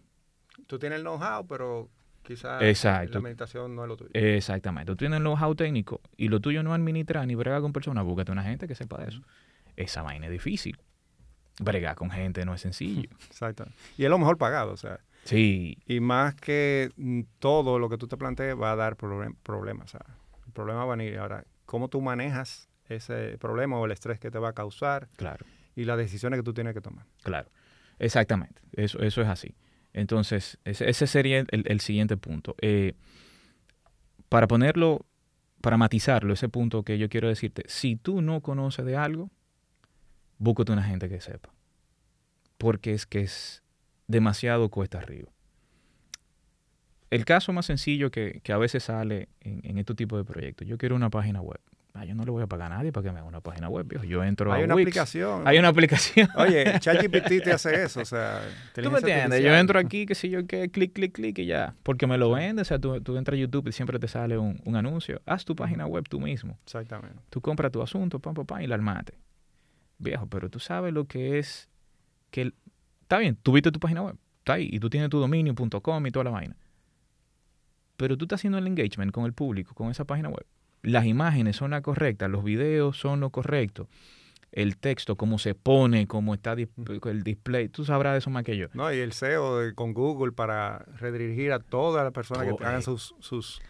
Tú tienes el know-how, pero quizás la meditación no es lo tuyo. Exactamente. Tú tienes el know-how técnico y lo tuyo no administra ni brega con personas, búscate una gente que sepa de eso. Esa vaina es difícil. Bregar con gente no es sencillo. Exacto. Y es lo mejor pagado, o sea. Sí. Y más que mm, todo lo que tú te plantees va a dar problemas. El problema va a venir. Ahora, ¿cómo tú manejas ese problema o el estrés que te va a causar? Claro. Y las decisiones que tú tienes que tomar. Claro. Exactamente. Eso, eso es así. Entonces, ese, sería el, siguiente punto. Eh, para ponerlo, para matizarlo, ese punto que yo quiero decirte, si tú no conoces de algo, búscate una gente que sepa. Porque es que es demasiado cuesta arriba. El caso más sencillo que, a veces sale en, en este tipo de proyectos, yo quiero una página web. Ah, yo no le voy a pagar a nadie para que me haga una página web. Yo entro Hay una aplicación. Hay una aplicación. Oye, ChatGPT te hace eso, o sea... ¿Tú me entiendes? Yo entro aquí, que si yo, que clic, clic, clic y ya. Porque me lo vende, o sea, tú, entras a YouTube y siempre te sale un, anuncio. Haz tu página web tú mismo. Exactamente. Tú compras tu asunto, pam, pam, pam, y la armate. Viejo, pero tú sabes lo que es que... Está bien, tú viste tu página web, está ahí, y tú tienes tu dominio.com y toda la vaina pero tú estás haciendo el engagement con el público, con esa página web. Las imágenes son las correctas, los videos son lo correcto, el texto, cómo se pone, cómo está el display, tú sabrás de eso más que yo. No, y el SEO con Google para redirigir a todas las personas que hagan sus, sus,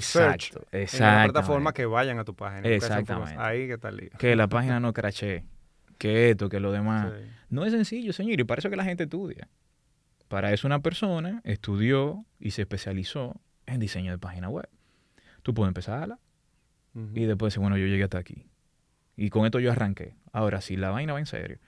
search en la plataforma que vayan a tu página. Exactamente. Ahí que está el lío. Que la página no crache, que esto, que lo demás. No es sencillo, señor, y para eso que la gente estudia. Para eso una persona estudió y se especializó en diseño de página web. Tú puedes empezarla y después decir, bueno, yo llegué hasta aquí. Y con esto yo arranqué. Ahora, si la vaina va en serio,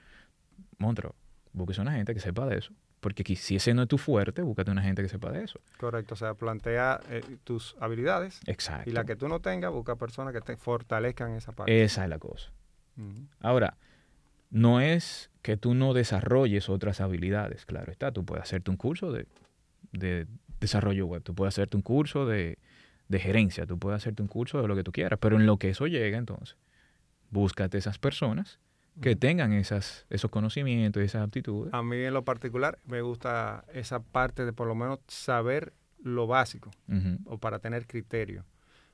Montro, búsquese una gente que sepa de eso. Porque si ese no es tu fuerte, búscate una gente que sepa de eso. Correcto, o sea, plantea eh, tus habilidades. Exacto. Y la que tú no tengas, busca personas que te fortalezcan esa parte. Esa es la cosa. Ahora, no es que tú no desarrolles otras habilidades, claro está, tú puedes hacerte un curso de, desarrollo web, tú puedes hacerte un curso de, gerencia, tú puedes hacerte un curso de lo que tú quieras, pero en lo que eso llega entonces, búscate esas personas que tengan esas, esos conocimientos y esas aptitudes. A mí en lo particular me gusta esa parte de por lo menos saber lo básico o para tener criterio.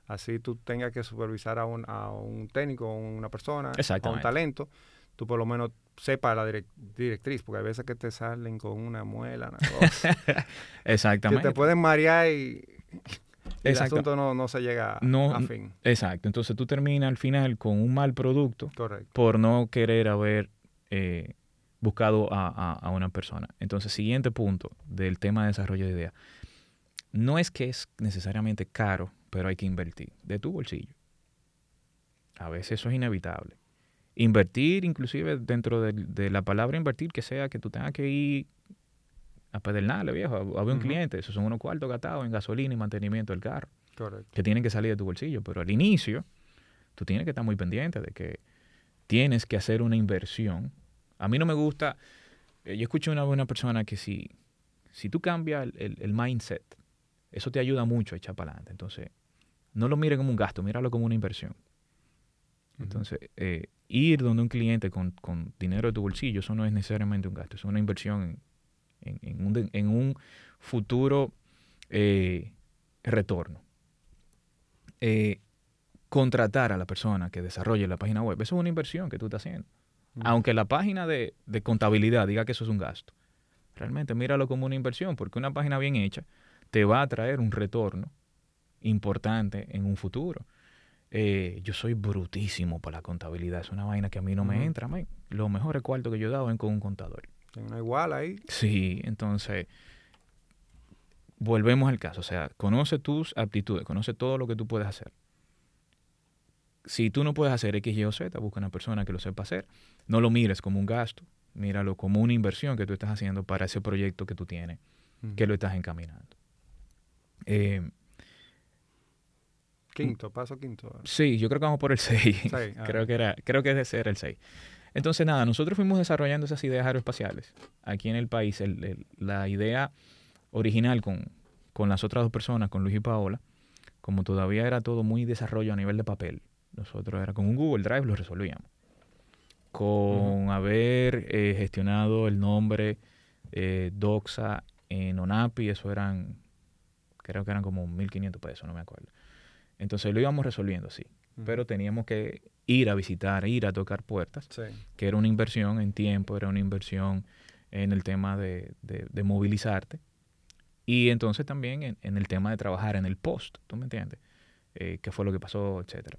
Así tú tengas que supervisar a un, a un técnico, a una persona, a un talento tú por lo menos sepas la directriz, porque hay veces que te salen con una muela, una cosa. Exactamente. Que te pueden marear y, el asunto no, se llega a fin. Exacto. Entonces tú terminas al final con un mal producto por no querer haber eh, buscado a, una persona. Entonces, siguiente punto del tema de desarrollo de ideas. No es que es necesariamente caro, pero hay que invertir de tu bolsillo. A veces eso es inevitable invertir, inclusive dentro de, la palabra invertir, que sea que tú tengas que ir a pedernales, viejo, a, a ver un cliente. Esos son unos cuartos gastados en gasolina y mantenimiento del carro, Correcto. que tienen que salir de tu bolsillo. Pero al inicio, tú tienes que estar muy pendiente de que tienes que hacer una inversión. A mí no me gusta, eh, yo escuché una buena persona que si, si tú cambias el, el- el mindset, eso te ayuda mucho a echar para adelante. Entonces, no lo mires como un gasto, míralo como una inversión. Entonces, eh, ir donde un cliente con, con dinero de tu bolsillo, eso no es necesariamente un gasto, es una inversión en, en- en un, en un futuro eh, retorno. Eh, contratar a la persona que desarrolle la página web, eso es una inversión que tú estás haciendo. Ujú. Aunque la página de, de contabilidad diga que eso es un gasto, realmente míralo como una inversión, porque una página bien hecha te va a traer un retorno importante en un futuro. Eh, yo soy brutísimo para la contabilidad, es una vaina que a mí no me Ujú. entra. men. Los mejores cuartos que yo he dado es con un contador. Tengo una igual ahí. Sí, entonces, volvemos al caso, o sea, conoce tus aptitudes, conoce todo lo que tú puedes hacer. Si tú no puedes hacer X, Y o Z, busca una persona que lo sepa hacer. No lo mires como un gasto, míralo como una inversión que tú estás haciendo para ese proyecto que tú tienes, que lo estás encaminando. Eh, Quinto, paso quinto. sí, yo creo que vamos por el 6. Seis, ah. creo, que era, creo que ese era el 6. Entonces, nada, nosotros fuimos desarrollando esas ideas aeroespaciales aquí en el país. El- el- la idea original con, con las otras dos personas, con Luis y Paola, como todavía era todo muy desarrollo a nivel de papel, nosotros era con un Google Drive lo resolvíamos. Con haber eh, gestionado el nombre eh, Doxa en ONAPI, eso eran, creo que eran como 1.500 pesos, no me acuerdo. Entonces lo íbamos resolviendo así, Ujú. pero teníamos que ir a visitar, ir a tocar puertas Sí. que era una inversión en tiempo, era una inversión en el tema de, de- de movilizarte y entonces también en, en el tema de trabajar en el post, ¿tú me entiendes? Eh, ¿Qué fue lo que pasó, etcétera?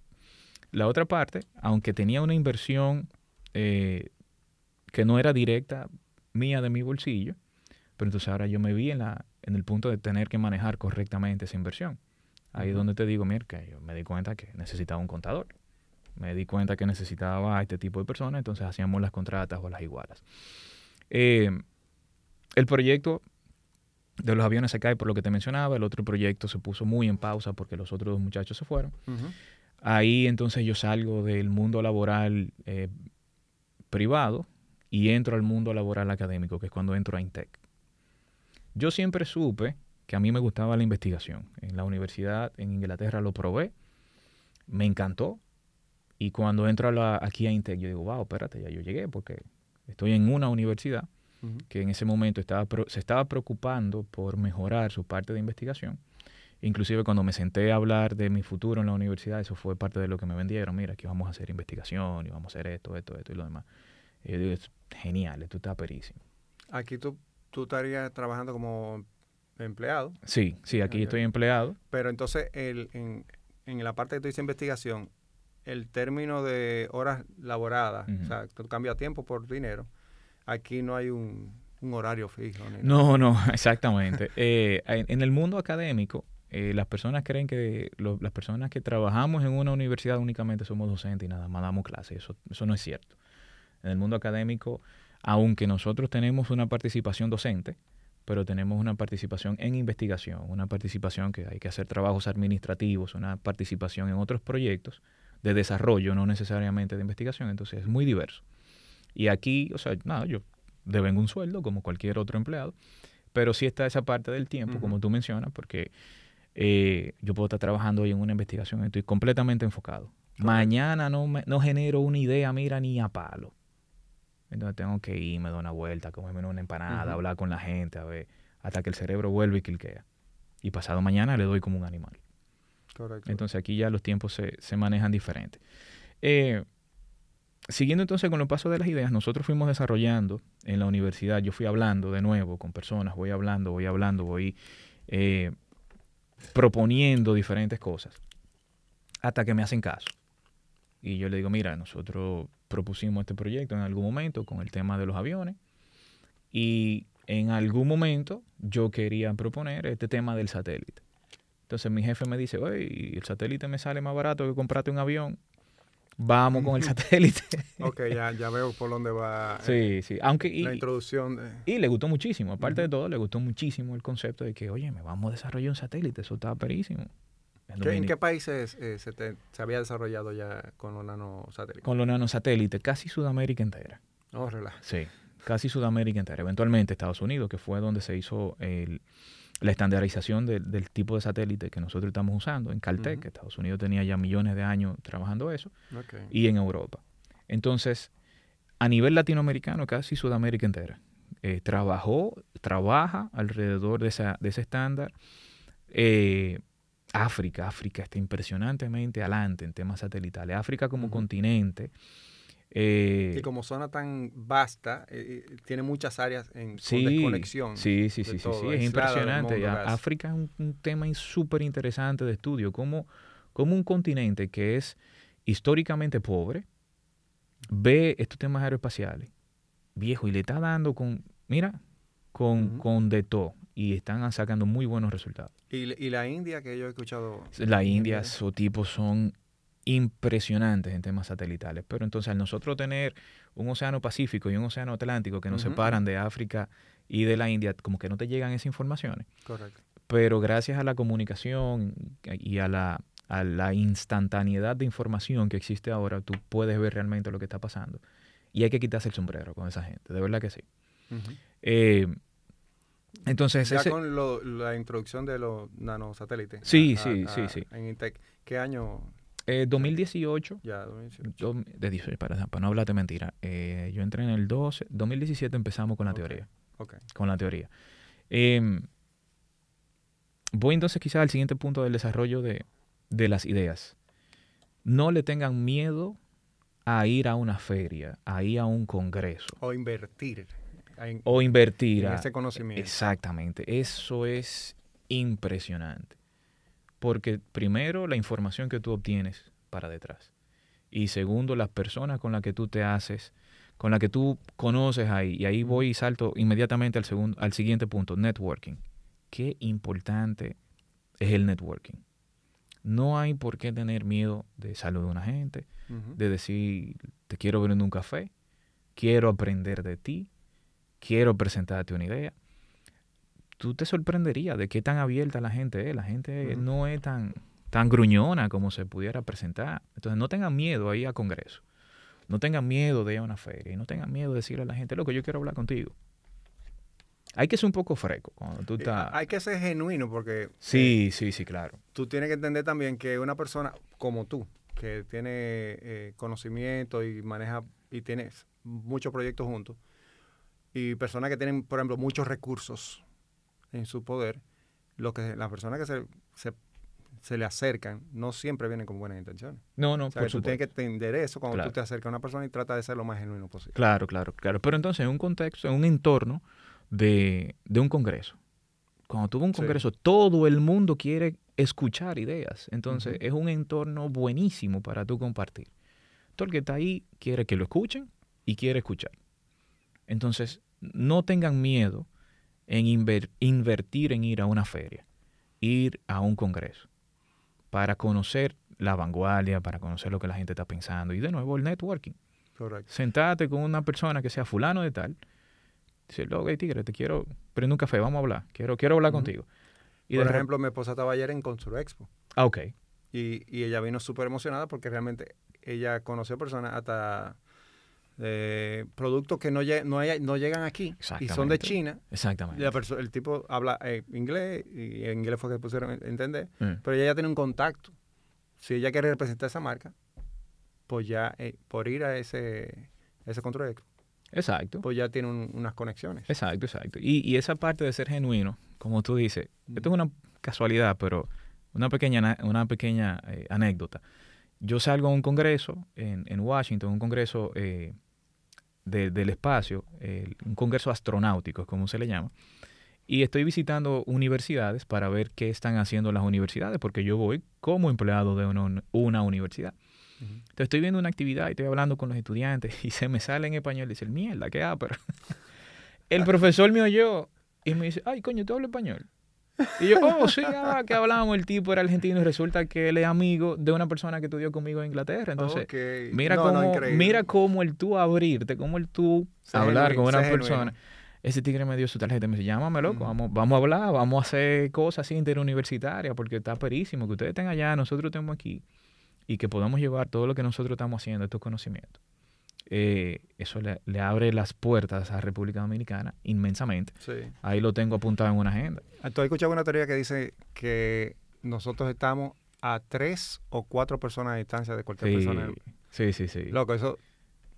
La otra parte, aunque tenía una inversión eh, que no era directa mía de mi bolsillo, pero entonces ahora yo me vi en, la, en el punto de tener que manejar correctamente esa inversión. Ahí es donde te digo, mira, que yo me di cuenta que necesitaba un contador me di cuenta que necesitaba a este tipo de personas, entonces hacíamos las contratas o las igualas. Eh, el proyecto de los aviones se cae por lo que te mencionaba, el otro proyecto se puso muy en pausa porque los otros dos muchachos se fueron. Ahí entonces yo salgo del mundo laboral eh, privado y entro al mundo laboral académico, que es cuando entro a Intec. Yo siempre supe que a mí me gustaba la investigación. En la universidad en Inglaterra lo probé, me encantó. Y cuando entro a la- aquí a Intec, yo digo, wow, espérate, ya yo llegué porque estoy en una universidad Ujú. que en ese momento estaba, se estaba preocupando por mejorar su parte de investigación. Inclusive cuando me senté a hablar de mi futuro en la universidad, eso fue parte de lo que me vendieron. Mira, aquí vamos a hacer investigación y vamos a hacer esto, esto, esto y lo demás. Y yo digo, "Es genial, esto está perísimo. Aquí tú, tú estarías trabajando como empleado, Sí, sí, aquí estoy empleado. pero entonces el, en, en la parte que tú dices investigación, el término de horas laboradas, o sea, tú cambias tiempo por dinero, aquí no hay un, un horario fijo. No, no, exactamente. Eh, en, en el mundo académico, eh, las personas creen que lo- las personas que trabajamos en una universidad únicamente somos docentes y nada más damos clases. Eso, eso no es cierto. En el mundo académico, aunque nosotros tenemos una participación docente, pero tenemos una participación en investigación, una participación que hay que hacer trabajos administrativos, una participación en otros proyectos de desarrollo, no necesariamente de investigación, entonces es muy diverso. Y aquí, o sea, nada, yo devengo un sueldo como cualquier otro empleado, pero sí está esa parte del tiempo, como tú mencionas, porque eh, yo puedo estar trabajando hoy en una investigación, estoy completamente enfocado. Mañana no, me- no genero una idea, mira, ni a palo. Entonces tengo que irme, dar una vuelta, comerme una empanada, hablar con la gente, a ver, hasta que el cerebro vuelve y cliquea. Y pasado mañana le doy como un animal. Correcto. Entonces aquí ya los tiempos se, se manejan diferente. Eh, siguiendo entonces con los pasos de las ideas, nosotros fuimos desarrollando en la universidad, yo fui hablando de nuevo con personas, voy hablando, voy hablando, voy eh, proponiendo diferentes cosas, hasta que me hacen caso. Y yo le digo, mira, nosotros propusimos este proyecto en algún momento con el tema de los aviones y en algún momento yo quería proponer este tema del satélite. Entonces mi jefe me dice, oye, el satélite me sale más barato que comprarte un avión. vamos con el satélite. ok, ya, ya veo por dónde va sí, sí. Aunque, la introducción. De... Y le gustó muchísimo, aparte de todo, le gustó muchísimo el concepto de que, oye, me vamos a desarrollar un satélite, eso está perísimo. ¿En qué países eh, se, se, había desarrollado ya con los nanosatélites? Con los nanosatélites, casi Sudamérica entera. Oh, relax. Sí, casi Sudamérica entera. Eventualmente Estados Unidos, que fue donde se hizo la estandarización del tipo de satélite que nosotros estamos usando, en Caltech, que Estados Unidos tenía ya millones de años trabajando eso, y en Europa. Entonces, a nivel latinoamericano, casi Sudamérica entera. Eh, trabajó, trabaja alrededor de, esa, de ese estándar. Eh, África, África está impresionantemente adelante en temas satelitales. África como continente. Eh, y como zona tan vasta, eh, eh, tiene muchas áreas en sí, desconexión. Sí, sí, sí, sí, sí, es impresionante. África es un, tema súper interesante de estudio. Como, como un continente que es históricamente pobre ve estos temas aeroespaciales, viejo, y le está dando con, mira, con, con de todo y están sacando muy buenos resultados. ¿Y, la India que yo he escuchado? La India, su tipo son impresionantes en temas satelitales. Pero entonces al nosotros tener un océano Pacífico y un océano Atlántico que nos separan de África y de la India, como que no te llegan esas informaciones. Correcto. Pero gracias a la comunicación y a la, a la instantaneidad de información que existe ahora, tú puedes ver realmente lo que está pasando. Y hay que quitarse el sombrero con esa gente, de verdad que sí. Entonces, ya con la introducción de los nanosatélites. Sí, sí, sí, sí. En Intec. ¿Qué año? 2018. Eh, ya, 2018. de 18, para, para no hablarte mentira. Eh, yo entré en el 12. 2017 empezamos con la teoría. Okay. Con la teoría. Em, voy entonces quizás al siguiente punto del desarrollo de, de las ideas. No le tengan miedo a ir a una feria, a ir a un congreso. O invertir o invertir en ese conocimiento. Exactamente, eso es impresionante. Porque primero, la información que tú obtienes para detrás. Y segundo, las personas con las que tú te haces, con las que tú conoces ahí. Y ahí voy y salto inmediatamente al, segundo, al siguiente punto, networking. Qué importante es el networking. No hay por qué tener miedo de saludar a una gente, de decir, te quiero ver en un café, quiero aprender de ti, quiero presentarte una idea, tú te sorprenderías de qué tan abierta la gente es. La gente no es tan, tan gruñona como se pudiera presentar. Entonces no tengan miedo ahí a Congreso. No tengan miedo de ir a una feria y no tengan miedo de decirle a la gente, loco, yo quiero hablar contigo. Hay que ser un poco freco cuando tú estás... Hay que ser genuino porque... Sí, eh, sí, sí, claro. Tú tienes que entender también que una persona como tú, que tiene eh, conocimiento y maneja y tienes muchos proyectos juntos, y personas que tienen, por ejemplo, muchos recursos en su poder, lo que las personas que se, se, le acercan no siempre vienen con buenas intenciones. No, no, o sea, tú tienes que entender eso cuando tú te acercas a una persona y trata de ser lo más genuino posible. Claro, claro, claro. Pero entonces, en un contexto, en un entorno de, de un congreso, cuando tuvo un congreso, todo el mundo quiere escuchar ideas. Entonces, es un entorno buenísimo para tú compartir. Todo el que está ahí quiere que lo escuchen y quiere escuchar. Entonces, no tengan miedo en invertir en ir a una feria, ir a un congreso, para conocer la vanguardia, para conocer lo que la gente está pensando. Y de nuevo, el networking. Correcto. Sentate con una persona que sea fulano de tal. Dice, hey, tigre, te quiero prende un café, vamos a hablar. Quiero, quiero hablar contigo. Y Por ejemplo, mi esposa estaba ayer en Constru Expo. Ah, ok. Y, y ella vino súper emocionada porque realmente ella conoció personas hasta eh, productos que no, no, no, llegan aquí y son de China. Exactamente. el tipo habla eh, inglés y en inglés fue que pusieron entender, mm. pero ella ya tiene un contacto. Si ella quiere representar esa marca, pues ya eh, por ir a ese, ese control Exacto. Pues ya tiene unas conexiones. Exacto, exacto. Y, y, esa parte de ser genuino, como tú dices, esto es una casualidad, pero una pequeña, una pequeña eh, anécdota. Yo salgo a un congreso en, en Washington, un congreso del espacio, un congreso astronáutico, como se le llama. Y estoy visitando universidades para ver qué están haciendo las universidades, porque yo voy como empleado de una, universidad. Entonces estoy viendo una actividad y estoy hablando con los estudiantes y se me sale en español y dice, mierda, ¿qué pero El profesor me oyó y me dice, ay, coño, ¿tú hablas español? Y yo, oh, sí, ahora que hablábamos, el tipo era argentino y resulta que él es amigo de una persona que estudió conmigo en Inglaterra. Entonces, mira, No, cómo, mira cómo el tú abrirte, cómo el tú hablar con una persona. genuino. Ese tigre me dio su tarjeta y me dice, llámame loco, Ujú. vamos, vamos a hablar, vamos a hacer cosas así interuniversitarias porque está perísimo que ustedes estén allá, nosotros estemos aquí y que podamos llevar todo lo que nosotros estamos haciendo, estos conocimientos. Eh, eso le, le abre las puertas a República Dominicana inmensamente. Sí. Ahí lo tengo apuntado en una agenda. ¿Tú has escuchado una teoría que dice que nosotros estamos a tres o cuatro personas de distancia de cualquier Sí, persona? sí, sí. sí. Loco, eso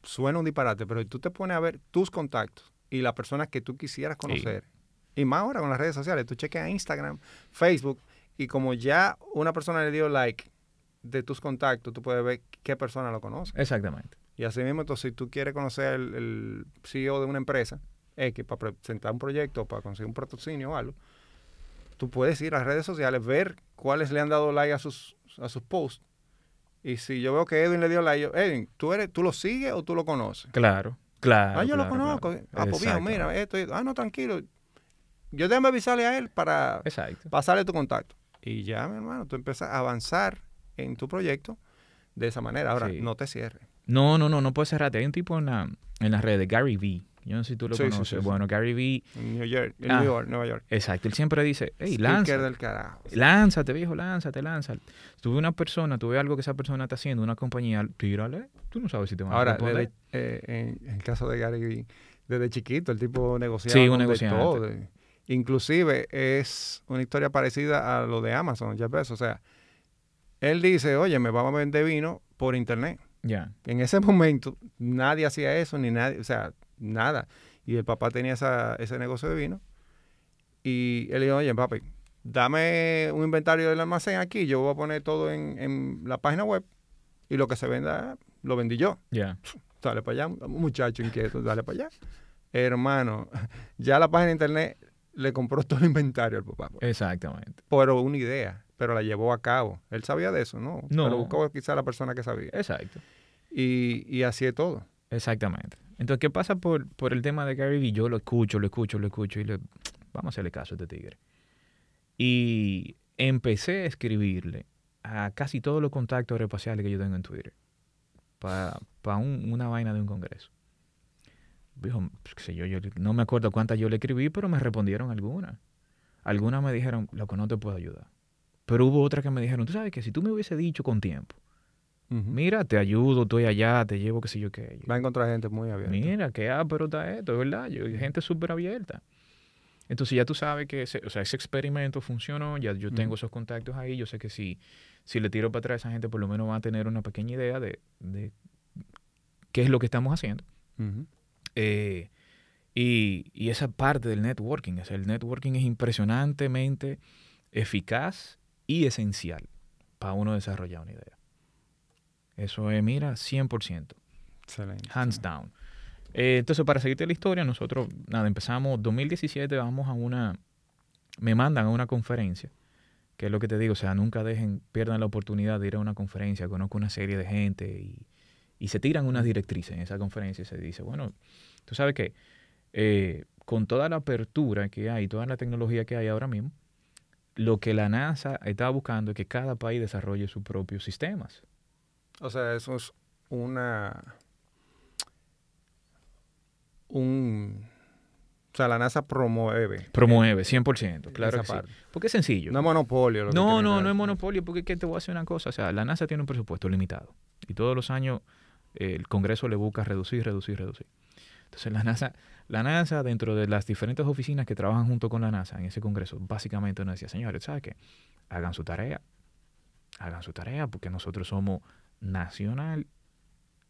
suena un disparate, pero si tú te pones a ver tus contactos y las personas que tú quisieras conocer, y más ahora con las redes sociales, tú chequeas Instagram, Facebook, y como ya una persona le dio like de tus contactos, tú puedes ver qué persona lo conoce. Exactamente. Y así mismo, entonces, si tú quieres conocer el, el CEO de una empresa, X, para presentar un proyecto, para conseguir un patrocinio o algo, tú puedes ir a las redes sociales, ver cuáles le han dado like a sus, a sus posts. Y si yo veo que Edwin le dio like, yo, Edwin, ¿tú, eres, ¿tú lo sigues o tú lo conoces? Claro, claro. ah, yo lo conozco. claro. Ah, pues viejo, mira, esto, y- ah, no, tranquilo. Yo déjame avisarle a él para Exacto. pasarle tu contacto. Y ya, mi hermano, tú empiezas a avanzar en tu proyecto de esa manera. Ahora, Sí. no te cierres. No, no, no, no puedes cerrarte. Hay un tipo en, la, en las redes, Gary Vee. Yo no sé si tú lo Sí, conoces. sí, sí. bueno, Gary Vee, En New York, en Ah. New York, Nueva York. exacto. Él siempre dice, hey, lanza. del carajo. Lánzate, viejo, lánzate, lánzate. Tuve una persona, tuve algo que esa persona está haciendo, una compañía, tírale. Tú no sabes si te van a Ahora, responder. desde- eh, en, el caso de Gary Vee, desde chiquito el tipo negociaba Sí, un negociante. Inclusive es una historia parecida a lo de Amazon, Jeff Bezos. O sea, él dice, oye, me vamos a vender vino por internet. Ya, En ese momento nadie hacía eso, ni nadie, o sea, nada. Y el papá tenía esa, ese negocio de vino. Y él dijo, oye, papi, dame un inventario del almacén aquí, yo voy a poner todo en, en la página web y lo que se venda, lo vendí yo. ya. Dale para allá, muchacho inquieto, dale para allá. Hermano, ya la página de internet le compró todo el inventario al papá. pues. Exactamente. Pero una idea, pero la llevó a cabo. Él sabía de eso, ¿no? No. Pero buscó quizá la persona que sabía. Exacto. Y, y así es todo. Exactamente. Entonces, ¿qué pasa por, por el tema de Gary Vee? Yo lo escucho, lo escucho, lo escucho y le, vamos a hacerle caso a este tigre. Y empecé a escribirle a casi todos los contactos aeroespaciales que yo tengo en Twitter para una vaina de un congreso. Dijo, sé yo, yo no me acuerdo cuántas yo le escribí, pero me respondieron algunas. Algunas me dijeron, loco, no te puedo ayudar. Pero hubo otras que me dijeron, tú sabes que si tú me hubiese dicho con tiempo, mira, te ayudo, estoy allá, te llevo, qué sé yo qué. Va a encontrar gente muy abierta. Mira, qué pero está esto, es verdad. Yo, gente súper abierta. Entonces ya tú sabes que ese, o sea, ese experimento funcionó, ya yo tengo Ujú. esos contactos ahí, yo sé que si, si le tiro para atrás a esa gente, por lo menos va a tener una pequeña idea de, de qué es lo que estamos haciendo. Eh, y, y esa parte del networking, o sea, el networking es impresionantemente eficaz y esencial para uno desarrollar una idea. Eso es, mira, 100%. Excelente. Hands down. Eh, entonces, para seguirte la historia, nosotros, nada, empezamos 2017, vamos a una, me mandan a una conferencia, que es lo que te digo, o sea, nunca dejen, pierdan la oportunidad de ir a una conferencia, conozco una serie de gente y, y se tiran unas directrices en esa conferencia y se dice, bueno, tú sabes que eh, con toda la apertura que hay, toda la tecnología que hay ahora mismo, lo que la NASA está buscando es que cada país desarrolle sus propios sistemas. O sea, eso es una. Un. O sea, la NASA promueve. Promueve, 100%, claro esa que sí. Porque es sencillo. No es monopolio. lo No, no, no es monopolio, porque que te voy a decir una cosa. O sea, la NASA tiene un presupuesto limitado. Y todos los años eh, el Congreso le busca reducir, reducir, reducir. Entonces la NASA, la NASA, dentro de las diferentes oficinas que trabajan junto con la NASA en ese Congreso, básicamente nos decía, señores, ¿sabes qué? Hagan su tarea. Hagan su tarea, porque nosotros somos nacional,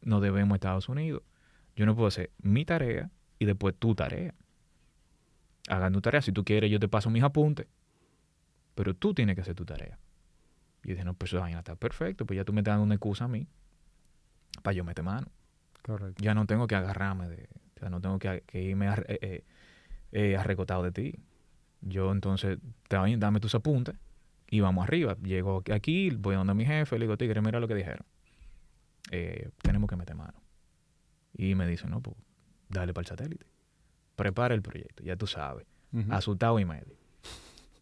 no debemos a Estados Unidos. Yo no puedo hacer mi tarea y después tu tarea. Hagan tu tarea. Si tú quieres, yo te paso mis apuntes. Pero tú tienes que hacer tu tarea. Y yo dije, no, pues esa vaina está perfecto. Pues ya tú me estás dando una excusa a mí para yo meter mano. Correcto. Ya no tengo que agarrarme de... Sea, no tengo que, que irme a- eh, eh, eh, arrecotado de ti. Yo entonces, bien, dame tus apuntes y vamos arriba. Llego aquí, voy a donde mi jefe, le digo, tigre, mira lo que dijeron. Eh, tenemos que meter mano. Y me dice, no, pues dale para el satélite. Prepara el proyecto, ya tú sabes. Asustado y medio.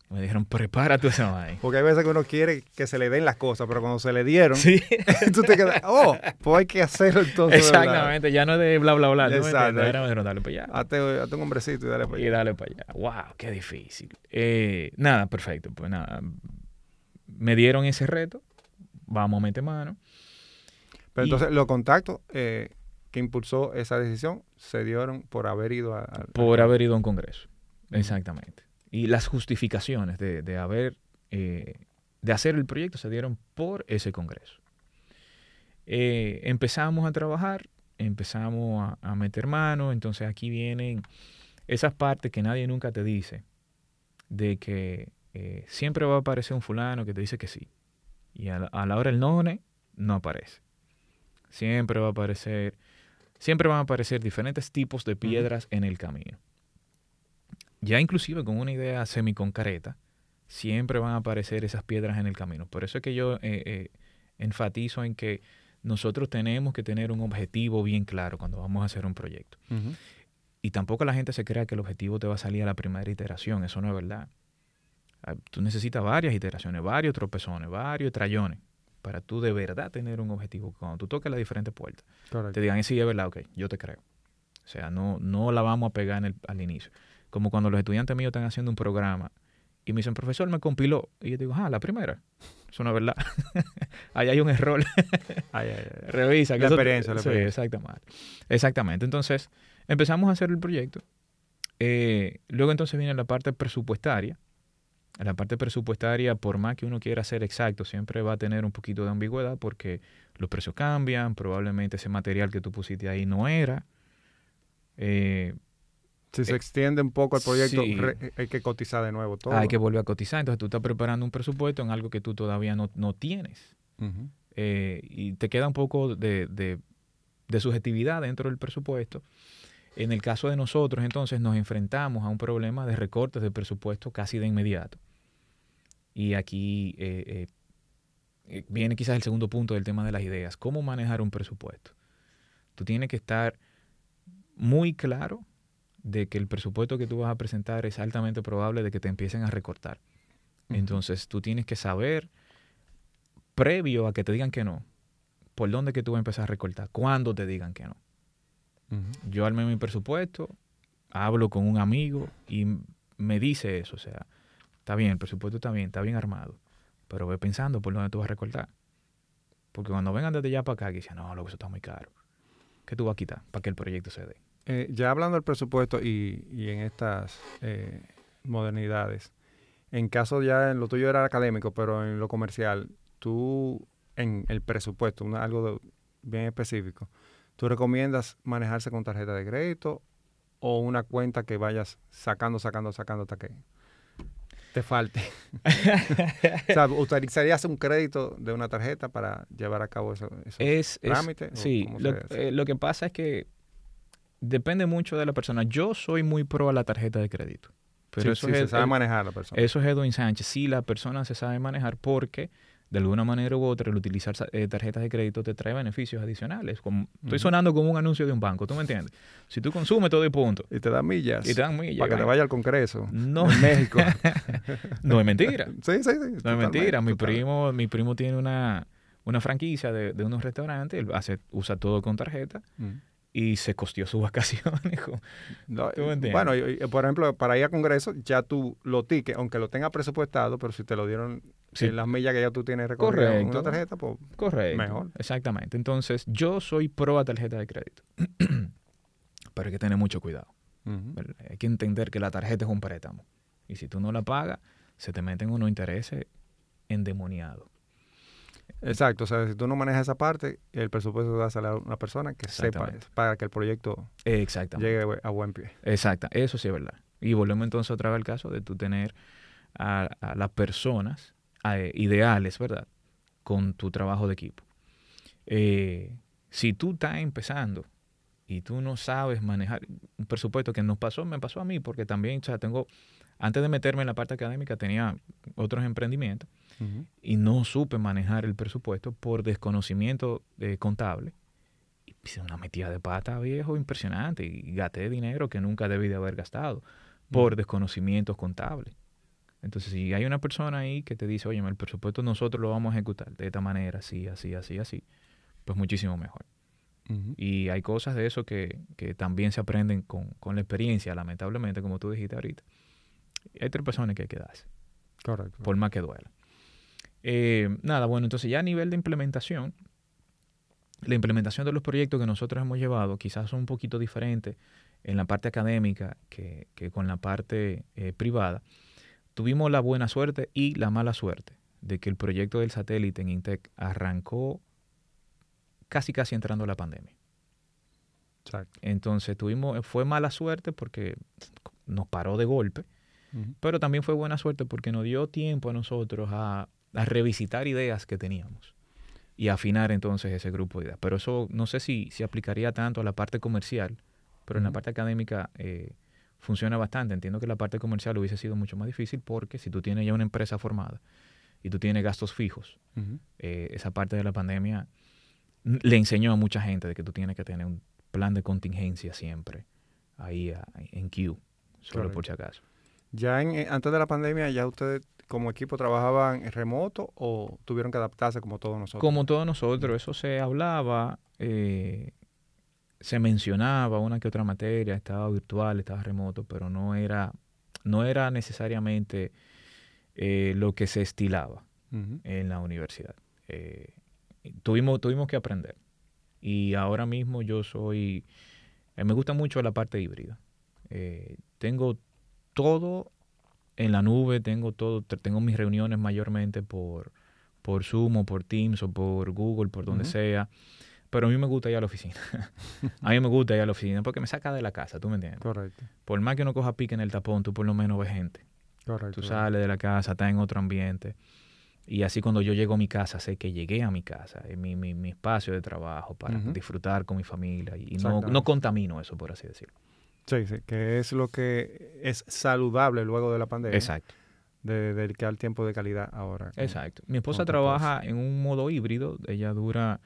Me dijeron, prepárate esa vaina. Porque hay veces que uno quiere que se le den las cosas, pero cuando se le dieron, Sí. tú te quedas, oh, pues hay que hacerlo entonces. Exactamente, ya no es de bla, bla, bla. ¿tú me Exacto. me dijeron, dale para allá. Hazte, hazte un hombrecito y dale para Y allá. dale para allá. ¡Wow! ¡Qué difícil! Eh, nada, perfecto. Pues nada. Me dieron ese reto. Vamos a meter mano. Pero y- entonces los contactos eh, que impulsó esa decisión se dieron por haber ido a... al- Por haber ido a un congreso. Exactamente. Y las justificaciones de, de haber. eh, de hacer el proyecto se dieron por ese congreso. Eh, empezamos a trabajar, empezamos a, a meter mano. Entonces aquí vienen esas partes que nadie nunca te dice. De que eh, siempre va a aparecer un fulano que te dice que sí. Y a la, a la hora del no, no aparece. Siempre va a aparecer. Siempre van a aparecer diferentes tipos de piedras en el camino. Ya inclusive con una idea semiconcreta, siempre van a aparecer esas piedras en el camino. Por eso es que yo eh, eh, enfatizo en que nosotros tenemos que tener un objetivo bien claro cuando vamos a hacer un proyecto. Y tampoco la gente se crea que el objetivo te va a salir a la primera iteración. Eso no es verdad. Ah, Tú necesitas varias iteraciones, varios tropezones, varios trayones para tú de verdad tener un objetivo. Cuando tú toques las diferentes puertas, Correcto. te digan, sí, es verdad, ok, yo te creo. O sea, no, no la vamos a pegar en el- al inicio. Como cuando los estudiantes míos están haciendo un programa y me dicen, profesor, me compiló. Y yo digo, ah, la primera. Eso no es verdad. Ahí hay un error. Ay, ay, ay. Revisa. que La eso- experiencia, la sí, experiencia. exactamente. Exactamente. Entonces, empezamos a hacer el proyecto. Eh, luego entonces viene la parte presupuestaria. La parte presupuestaria, por más que uno quiera ser exacto, siempre va a tener un poquito de ambigüedad porque los precios cambian, probablemente ese material que tú pusiste ahí no era. Eh, Si se extiende un poco el proyecto, sí. re- hay que cotizar de nuevo todo. hay que volver a cotizar. Entonces tú estás preparando un presupuesto en algo que tú todavía no, no tienes. Eh, y te queda un poco de, de- de subjetividad dentro del presupuesto. En el caso de nosotros, entonces, nos enfrentamos a un problema de recortes de presupuesto casi de inmediato. Y aquí eh, eh, eh, viene quizás el segundo punto del tema de las ideas. ¿Cómo manejar un presupuesto? Tú tienes que estar muy claro de que el presupuesto que tú vas a presentar es altamente probable de que te empiecen a recortar. Entonces tú tienes que saber, previo a que te digan que no, por dónde que tú vas a empezar a recortar, cuándo te digan que no. Yo armé mi presupuesto, hablo con un amigo y me dice eso, o sea, está bien, el presupuesto está bien, está bien armado, pero ve pensando por dónde tú vas a recortar. Porque cuando vengan desde allá para acá, que dicen, no, lo que eso está muy caro. ¿Qué tú vas a quitar para que el proyecto se dé? Eh, ya hablando del presupuesto y, y en estas eh, modernidades, en caso ya en lo tuyo era académico, pero en lo comercial, tú en el presupuesto, una- algo de- bien específico, ¿tú recomiendas manejarse con tarjeta de crédito o una cuenta que vayas sacando, sacando, sacando hasta que te falte? o sea, ¿utilizarías un crédito de una tarjeta para llevar a cabo eso, esos Es, es- trámites? sí, lo, eh, lo que pasa es que depende mucho de la persona. Yo soy muy pro a la tarjeta de crédito. Pero Sí, eso sí, se es, sabe eh, manejar la persona. eso es Edwin Sánchez. Sí, la persona se sabe manejar porque de alguna manera u otra el utilizar eh, tarjetas de crédito te trae beneficios adicionales. Como, Estoy sonando como un anuncio de un banco, ¿tú me entiendes? Si tú consumes todo y punto. Y te da millas. Y te dan millas, Para que te vaya al Congreso. No. En México. No es mentira. sí, sí, sí. No es mentira. Mi primo, mi primo tiene una, una franquicia de, de unos restaurantes, él hace, usa todo con tarjeta y se costeó sus vacaciones. No, bueno, por ejemplo, para ir a Congreso, ya tú lo tickets, aunque lo tengas presupuestado, pero si te lo dieron Sí. en las millas que ya tú tienes recorrido en una tarjeta, pues Correcto. Mejor. Exactamente. Entonces, yo soy pro a tarjeta de crédito. Pero hay que tener mucho cuidado. Hay que entender que la tarjeta es un préstamo. Y si tú no la pagas, se te meten unos intereses endemoniados. Exacto, o sea, si tú no manejas esa parte, el presupuesto va a salir a una persona que sepa para que el proyecto llegue a buen pie. Exacto. Eso sí es verdad. Y volvemos entonces otra vez al caso de tú tener a, a las personas eh, ideales, ¿verdad? Con tu trabajo de equipo. Eh, si tú estás empezando y tú no sabes manejar un presupuesto que nos pasó, me pasó a mí, porque también, o sea, tengo, antes de meterme en la parte académica, tenía otros emprendimientos Y no supe manejar el presupuesto por desconocimiento eh, contable. Y hice una metida de pata viejo impresionante y gasté dinero que nunca debí de haber gastado por desconocimientos contables. Entonces, si hay una persona ahí que te dice, oye, el presupuesto nosotros lo vamos a ejecutar de esta manera, así, así, así, así, pues muchísimo mejor. Y hay cosas de eso que, que también se aprenden con, con, la experiencia, lamentablemente, como tú dijiste ahorita. Hay tres personas que hay que darse. Correcto. Por más que duela. Eh, nada, bueno, entonces ya a nivel de implementación, la implementación de los proyectos que nosotros hemos llevado quizás son un poquito diferentes en la parte académica que, que con la parte eh, privada. Tuvimos la buena suerte y la mala suerte de que el proyecto del satélite en Intec arrancó casi casi entrando la pandemia. Entonces tuvimos, fue mala suerte porque nos paró de golpe, pero también fue buena suerte porque nos dio tiempo a nosotros a, revisitar ideas que teníamos y afinar entonces ese grupo de ideas. Pero eso no sé si, si aplicaría tanto a la parte comercial, pero en la parte académica eh, funciona bastante. Entiendo que la parte comercial hubiese sido mucho más difícil porque si tú tienes ya una empresa formada y tú tienes gastos fijos, eh, esa parte de la pandemia le enseñó a mucha gente de que tú tienes que tener un plan de contingencia siempre ahí en Q, solo por si acaso. Ya en, eh, antes de la pandemia, ¿ya ustedes como equipo trabajaban en remoto o tuvieron que adaptarse como todos nosotros? Como todos nosotros, eso se hablaba, eh, se mencionaba una que otra materia, estaba virtual, estaba remoto, pero no era, no era necesariamente eh, lo que se estilaba en la universidad tuvimos, tuvimos que aprender. Y ahora mismo yo soy, me gusta mucho la parte híbrida. Tengo todo en la nube, tengo todo, tengo mis reuniones mayormente por, por Zoom o por Teams o por Google, por donde sea. Pero a mí me gusta ir a la oficina. a mí me gusta ir a la oficina porque me saca de la casa, ¿tú me entiendes? Correcto. Por más que uno coja pique en el tapón, tú por lo menos ves gente. Correcto. Tú sales de la casa, estás en otro ambiente. Y así cuando yo llego a mi casa, sé que llegué a mi casa, en mi, mi, espacio de trabajo para disfrutar con mi familia y no, no, contamino eso, por así decirlo. Sí, sí, que es lo que es saludable luego de la pandemia. Exacto. De dedicar tiempo de calidad ahora. Exacto. Mi esposa trabaja en un modo híbrido, ella dura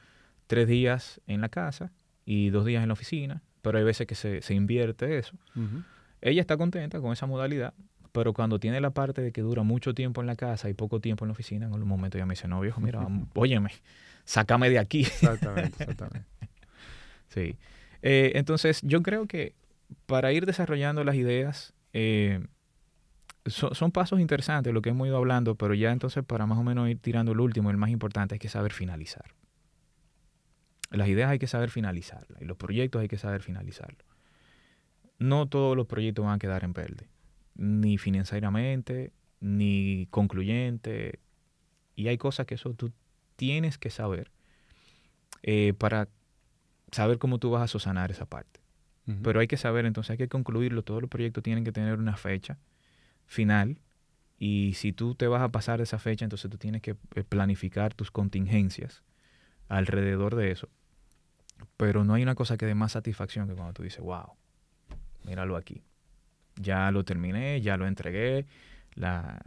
tres días en la casa y dos días en la oficina, pero hay veces que se, se invierte eso. Ella está contenta con esa modalidad, pero cuando tiene la parte de que dura mucho tiempo en la casa y poco tiempo en la oficina, en algún momento ya me dice, no, viejo, mira, óyeme, sácame de aquí. Exactamente, exactamente. sí. Eh, entonces, yo creo que para ir desarrollando las ideas, eh, son pasos interesantes lo que hemos ido hablando, pero ya entonces para más o menos ir tirando el último, el más importante es que saber finalizar. Las ideas hay que saber finalizarlas y los proyectos hay que saber finalizarlos. No todos los proyectos van a quedar en verde ni financieramente, ni concluyente. Y hay cosas que eso tú tienes que saber eh, para saber cómo tú vas a sosanar esa parte. Pero hay que saber, entonces hay que concluirlo. Todos los proyectos tienen que tener una fecha final. Y si tú te vas a pasar de esa fecha, entonces tú tienes que eh, planificar tus contingencias alrededor de eso. Pero no hay una cosa que dé más satisfacción que cuando tú dices, wow, míralo aquí ya lo terminé, ya lo entregué, la,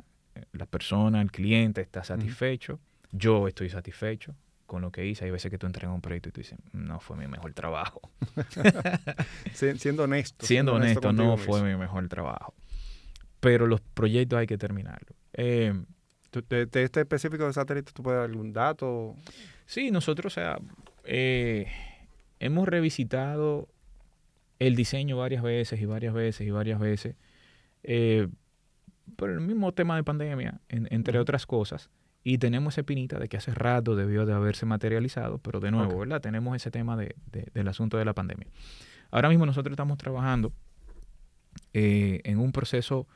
persona, el cliente está satisfecho, yo estoy satisfecho con lo que hice. Hay veces que tú entregas un proyecto y tú dices, no fue mi mejor trabajo. siendo honesto. Siendo, honesto, no fue mi mejor trabajo. Pero los proyectos hay que terminarlos. Eh, de, este específico de satélite, ¿tú puedes dar algún dato? Sí, nosotros, o sea, eh, hemos revisitado el diseño varias veces y varias veces y varias veces. Eh, por el mismo tema de pandemia, entre otras cosas. Y tenemos esa pinita de que hace rato debió de haberse materializado, pero de nuevo, ¿verdad? Tenemos ese tema de, del asunto de la pandemia. Ahora mismo nosotros estamos trabajando eh, en un proceso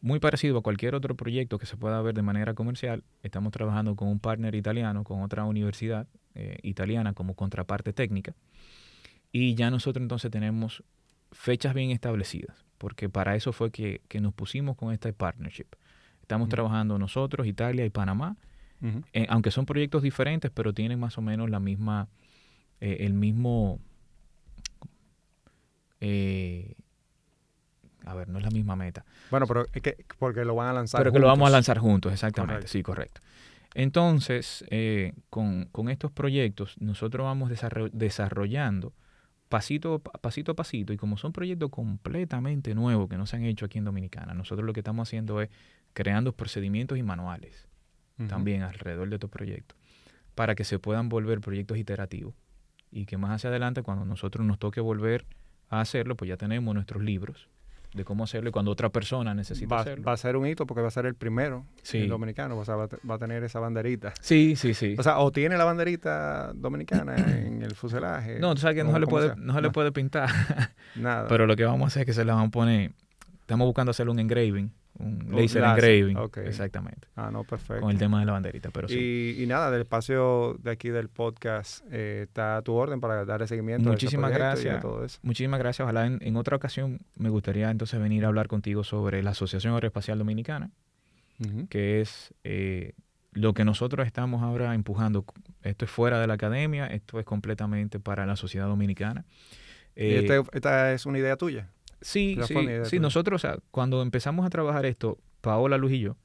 muy parecido a cualquier otro proyecto que se pueda ver de manera comercial. Estamos trabajando con un partner italiano, con otra universidad eh, italiana como contraparte técnica. Y ya nosotros entonces tenemos fechas bien establecidas, porque para eso fue que, nos pusimos con este partnership. Estamos trabajando nosotros, Italia y Panamá, eh, aunque son proyectos diferentes, pero tienen más o menos la misma, eh, el mismo, eh, a ver, no es la misma meta. Bueno, pero es que porque lo van a lanzar Pero que lo vamos a lanzar juntos, exactamente, sí, correcto. Entonces, con, con, estos proyectos, nosotros vamos desarrollando pasito, pasito a pasito, y como son proyectos completamente nuevos que no se han hecho aquí en Dominicana, nosotros lo que estamos haciendo es creando procedimientos y manuales también alrededor de estos proyectos para que se puedan volver proyectos iterativos y que más hacia adelante cuando nosotros nos toque volver a hacerlo, pues ya tenemos nuestros libros de cómo hacerlo y cuando otra persona necesita Va, hacerlo. va a ser un hito porque va a ser el primero Sí. el dominicano, o sea, va, a te- va a tener esa banderita. Sí, sí, sí. O sea, o tiene la banderita dominicana en el fuselaje. no, tú sabes que no se le puede, sea. no se le puede pintar, Nada. pero lo que vamos a hacer es que se le van a poner, estamos buscando hacer un engraving, un Un laser láser, engraving, exactamente, ah, no, perfecto. con el tema de la banderita, pero sí. Y, y nada, del espacio de aquí del podcast eh, está a tu orden para darle seguimiento a ese Muchísimas y a gracias. todo eso. Muchísimas gracias. Ojalá en, en otra ocasión me gustaría entonces venir a hablar contigo sobre la Asociación Aeroespacial Dominicana, que es eh, lo que nosotros estamos ahora empujando. Esto es fuera de la academia, esto es completamente para la sociedad dominicana. Y Eh, este- esta es una idea tuya. Sí, sí, sí, nosotros, o sea, cuando empezamos a trabajar esto, Paola, Luz y yo,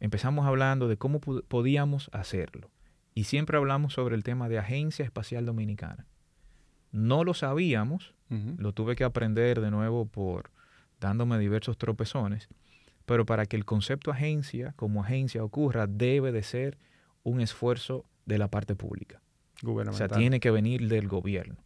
empezamos hablando de cómo podíamos hacerlo. Y siempre hablamos sobre el tema de Agencia Espacial Dominicana. No lo sabíamos, lo tuve que aprender de nuevo por dándome diversos tropezones, pero para que el concepto agencia como agencia ocurra debe de ser un esfuerzo de la parte pública. O sea, tiene que venir del gobierno.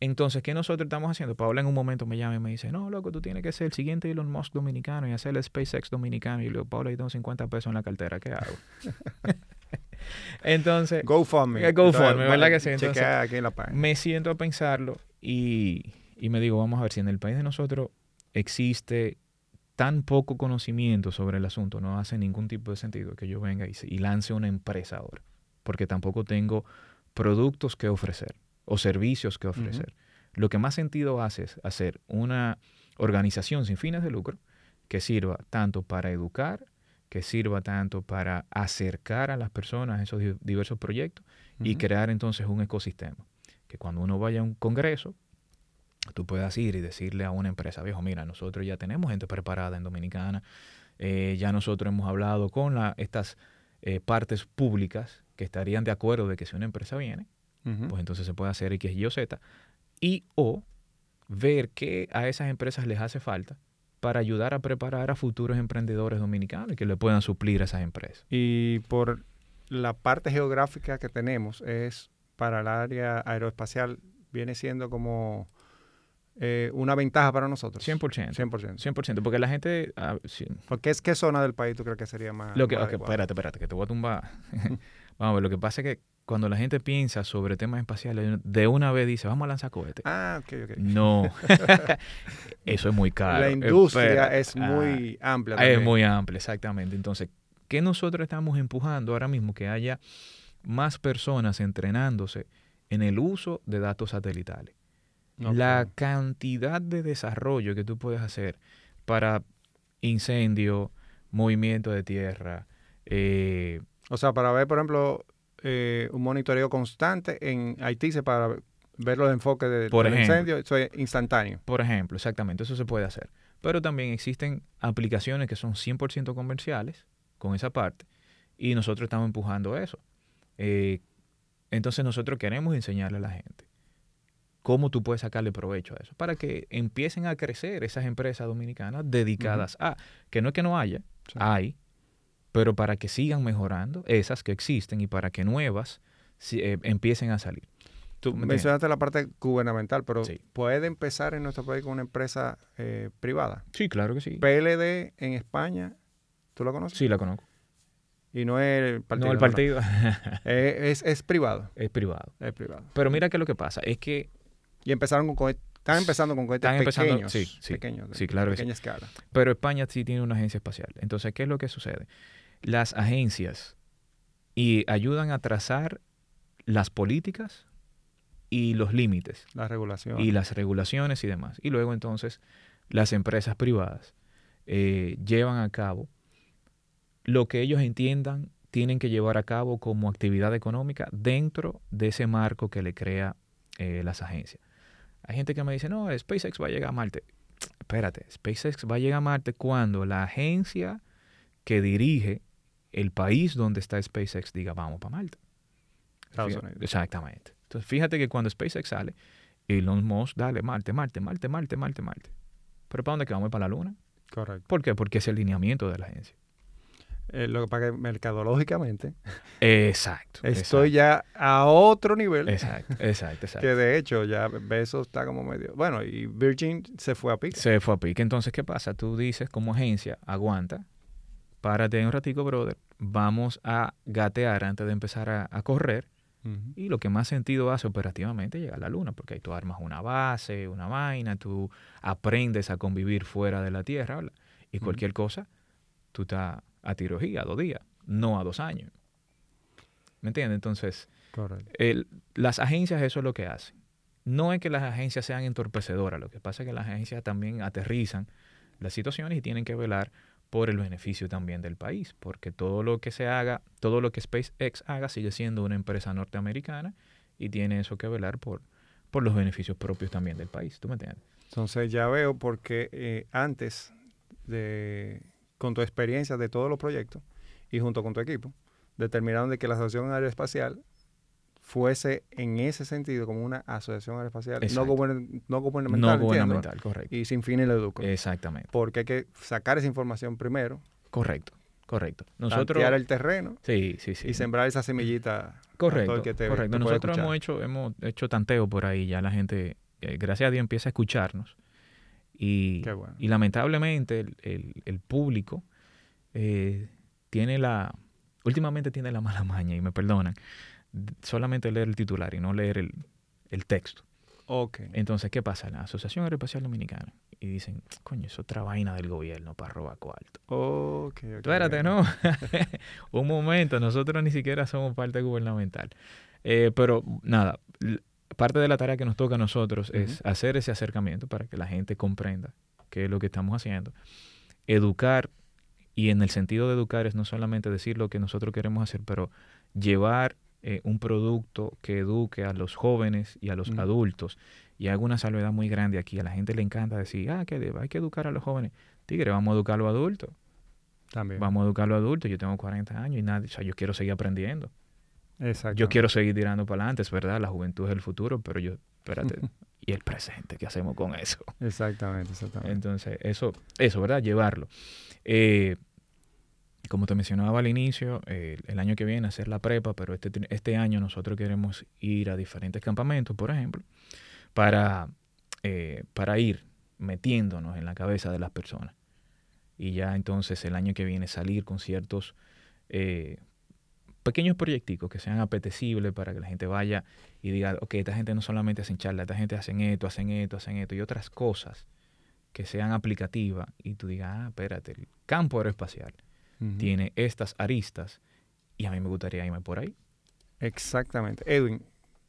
Entonces, ¿qué nosotros estamos haciendo? Paola en un momento me llama y me dice, no, loco, tú tienes que ser el siguiente Elon Musk dominicano y hacer el SpaceX dominicano. Y le digo, Paola, yo tengo 50 pesos en la cartera, ¿qué hago? Entonces, GoFundMe. Eh, GoFundMe, ¿verdad que sí? Entonces, aquí la página. me siento a pensarlo y, y me digo, vamos a ver si en el país de nosotros existe tan poco conocimiento sobre el asunto, no hace ningún tipo de sentido que yo venga y lance una empresa ahora, porque tampoco tengo productos que ofrecer o servicios que ofrecer. Lo que más sentido hace es hacer una organización sin fines de lucro que sirva tanto para educar, que sirva tanto para acercar a las personas a esos di- diversos proyectos y crear entonces un ecosistema. Que cuando uno vaya a un congreso, tú puedas ir y decirle a una empresa, viejo, mira, nosotros ya tenemos gente preparada en Dominicana, eh, ya nosotros hemos hablado con la- estas eh, partes públicas que estarían de acuerdo de que si una empresa viene, Pues entonces se puede hacer X, Y o Z, y o ver qué a esas empresas les hace falta para ayudar a preparar a futuros emprendedores dominicanos que le puedan suplir a esas empresas. Y por la parte geográfica que tenemos, es para el área aeroespacial, viene siendo como eh, una ventaja para nosotros. 100%. 100%. 100%, porque la gente... ah, sí, Porque es qué zona del país tú crees que sería más. Lo que, más espérate, espérate, que te voy a tumbar. vamos a ver, lo que pasa es que cuando la gente piensa sobre temas espaciales, de una vez dice, vamos a lanzar cohetes. Ah, ok, ok. No, eso es muy caro. la industria es Ah, muy amplia. ah, es también. muy amplia, exactamente. Entonces, ¿qué nosotros estamos empujando ahora mismo? Que haya más personas entrenándose en el uso de datos satelitales. La cantidad de desarrollo que tú puedes hacer para incendio, movimiento de tierra, eh, O sea, para ver, por ejemplo, eh, un monitoreo constante en Haití se para ver los enfoques de, Por del incendio, eso es instantáneo. Por ejemplo, exactamente, eso se puede hacer. Pero también existen aplicaciones que son 100% comerciales con esa parte y nosotros estamos empujando eso. Eh, entonces nosotros queremos enseñarle a la gente cómo tú puedes sacarle provecho a eso para que empiecen a crecer esas empresas dominicanas dedicadas a, que no es que no haya, Sí. hay, pero para que sigan mejorando esas que existen y para que nuevas eh, empiecen a salir. Tú mencionaste la parte gubernamental, pero Sí. puede empezar en nuestro país con una empresa eh, privada. Sí, claro que sí. PLD en España, ¿tú lo conoces? Sí, la conozco. Y no es el partido. no, el partido Eh, es, es privado, es privado. es privado. Pero mira que lo que pasa es que, Y empezaron con están empezando con cohetes Están empezando- pequeños. sí, sí, pequeños, de sí, claro que sí. pequeña escala. pero España sí tiene una agencia espacial. Entonces, ¿qué es lo que sucede? Las agencias y ayudan a trazar las políticas y los límites La regulación. y las regulaciones y demás. Y luego entonces las empresas privadas eh, llevan a cabo lo que ellos entiendan tienen que llevar a cabo como actividad económica dentro de ese marco que le crea eh, las agencias. Hay gente que me dice, no, SpaceX va a llegar a Marte. Espérate, SpaceX va a llegar a Marte cuando la agencia que dirige el país donde está SpaceX diga, vamos para Marte. Estados Unidos. Exactamente. Entonces, fíjate que cuando SpaceX sale, Elon Musk, dale, Marte, Marte, Marte, Marte, Marte, Marte. ¿Pero para dónde que vamos? ¿Para la Luna? Correcto. ¿Por qué? Porque es el lineamiento de la agencia. Eh, lo que pasa es que mercadológicamente Exacto. estoy ya a otro nivel. Exacto, exacto, exacto. Que de hecho ya Besos está como medio... Bueno, y Virgin se fue a pique. Se fue a pique. Entonces, ¿qué pasa? Tú dices como agencia, aguanta, párate un ratico, brother, vamos a gatear antes de empezar a, a correr. Y lo que más sentido hace operativamente es llegar a la luna, porque ahí tú armas una base, una vaina, tú aprendes a convivir fuera de la Tierra, ¿verdad? y cualquier cosa, tú estás a tirojí, a dos días, no a dos años. ¿Me entiendes? Entonces, el- las agencias eso es lo que hacen. No es que las agencias sean entorpecedoras, lo que pasa es que las agencias también aterrizan las situaciones y tienen que velar por el beneficio también del país, porque todo lo que se haga, todo lo que SpaceX haga sigue siendo una empresa norteamericana y tiene eso que velar por, por los beneficios propios también del país. ¿Tú me entiendes? Entonces ya veo porque eh, antes de, con tu experiencia de todos los proyectos y junto con tu equipo, determinaron de que la Asociación Aeroespacial fuese en ese sentido como una asociación aeroespacial no, gubernamental, no gubernamental, correcto. y sin fines de lucro. Exactamente. porque hay que sacar esa información primero, Correcto, correcto. Nosotros... tantear el terreno Sí, sí, sí. y sembrar esa semillita. Correcto, el que te- correcto. te Nosotros hemos hecho, hemos hecho tanteo por ahí, ya la gente, eh, gracias a Dios, empieza a escucharnos. Y, Qué bueno. y lamentablemente el, el- el público eh, tiene la, últimamente tiene la mala maña, y me perdonan, solamente leer el titular y no leer el, el texto. Ok. Entonces, ¿qué pasa? La Asociación Aeroespacial Dominicana. Y dicen, coño, es otra vaina del gobierno para robar cuarto. Ok, ok. Espérate, no. Un momento, nosotros ni siquiera somos parte gubernamental. Eh, pero nada, parte de la tarea que nos toca a nosotros es hacer ese acercamiento para que la gente comprenda qué es lo que estamos haciendo. Educar, y en el sentido de educar es no solamente decir lo que nosotros queremos hacer, pero llevar eh, un producto que eduque a los jóvenes y a los Ujú. adultos. Y hago una salvedad muy grande aquí. A la gente le encanta decir, ah, que hay que educar a los jóvenes. Tigre, vamos a educar a los adultos. También. Vamos a educar a los adultos. Yo tengo 40 años y nadie, o sea, yo quiero seguir aprendiendo. Exacto. Yo quiero seguir tirando para adelante, es verdad, la juventud es el futuro, pero yo, espérate, y el presente, ¿qué hacemos con eso? Exactamente, exactamente. Entonces, eso, eso, ¿verdad? Llevarlo. Eh, como te mencionaba al inicio, el año que viene hacer la prepa, pero este, este año nosotros queremos ir a diferentes campamentos, por ejemplo, para, eh, para ir metiéndonos en la cabeza de las personas. Y ya entonces el año que viene salir con ciertos eh, pequeños proyecticos que sean apetecibles para que la gente vaya y diga, ok, esta gente no solamente hacen charla, esta gente hacen esto, hacen esto, hacen esto y otras cosas que sean aplicativas y tú digas, ah, espérate, el campo aeroespacial Tiene estas aristas y a mí me gustaría irme por ahí. Exactamente. Edwin,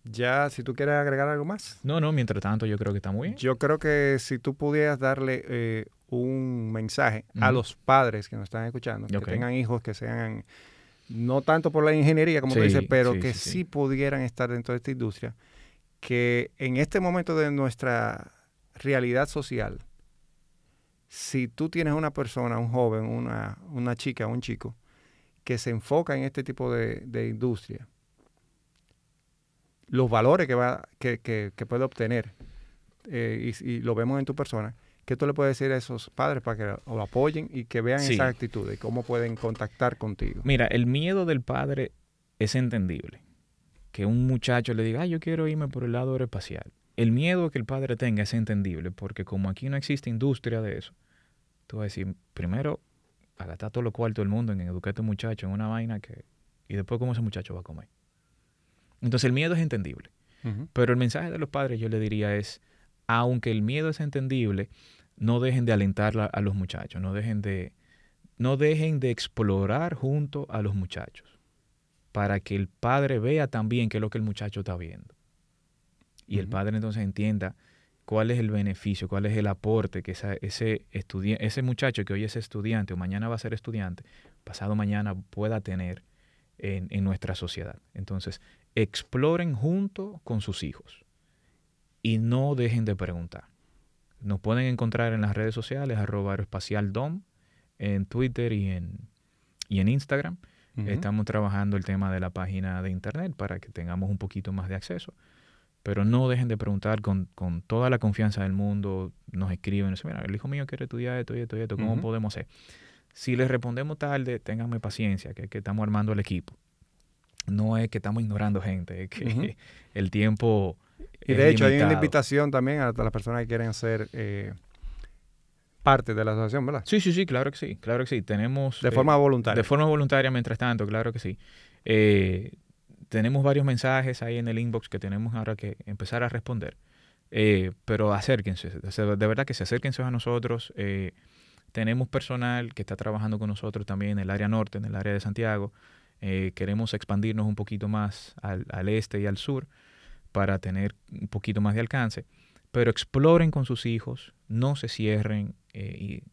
ya si tú quieres agregar algo más. No, no, mientras tanto yo creo que está muy bien. Yo creo que si tú pudieras darle eh, un mensaje a los padres que nos están escuchando, que tengan hijos que sean, no tanto por la ingeniería, como tú dices, pero sí, que sí. pudieran estar dentro de esta industria, que en este momento de nuestra realidad social, si tú tienes una persona, un joven, una, una chica, un chico, que se enfoca en este tipo de, de industria, los valores que, va, que, que- que puede obtener, eh, y, y lo vemos en tu persona, ¿qué tú le puedes decir a esos padres para que lo apoyen y que vean Sí. esa actitud y cómo pueden contactar contigo? Mira, el miedo del padre es entendible. Que un muchacho le diga, yo quiero irme por el lado aeroespacial. El miedo que el padre tenga es entendible, porque como aquí no existe industria de eso, tú vas a decir, primero, gastar todo lo cuarto del mundo en educar a este muchacho en una vaina que... Y después, ¿cómo ese muchacho va a comer? Entonces, el miedo es entendible. Pero el mensaje de los padres yo le diría es, aunque el miedo es entendible, no dejen de alentar a, a los muchachos, no dejen de, no dejen de explorar junto a los muchachos, para que el padre vea también qué es lo que el muchacho está viendo. Y el padre entonces entienda cuál es el beneficio, cuál es el aporte que esa- ese, ese muchacho que hoy es estudiante o mañana va a ser estudiante, pasado mañana pueda tener en, en nuestra sociedad. Entonces, exploren junto con sus hijos y no dejen de preguntar. Nos pueden encontrar en las redes sociales, arroba aeroespacialdom, en Twitter y en, y en Instagram. Estamos trabajando el tema de la página de internet para que tengamos un poquito más de acceso. Pero no dejen de preguntar con, con toda la confianza del mundo, nos escriben, nos dicen, mira, el hijo mío quiere estudiar esto y esto y esto, ¿cómo podemos hacer? Si les respondemos tarde, ténganme paciencia, que, que estamos armando el equipo. No es que estamos ignorando gente, es que el tiempo... Y de hecho hay una invitación también a las personas que quieren ser eh, parte de la asociación, ¿verdad? Sí, sí, sí, claro que sí, claro que sí. Tenemos... De eh, forma voluntaria. De forma voluntaria, mientras tanto, claro que sí. Eh, tenemos varios mensajes ahí en el inbox que tenemos ahora que empezar a responder. Eh, pero acérquense, de verdad que se acérquense a nosotros. Eh, tenemos personal que está trabajando con nosotros también en el área norte, en el área de Santiago. Eh, queremos expandirnos un poquito más al, al este y al sur para tener un poquito más de alcance. Pero exploren con sus hijos, no se cierren y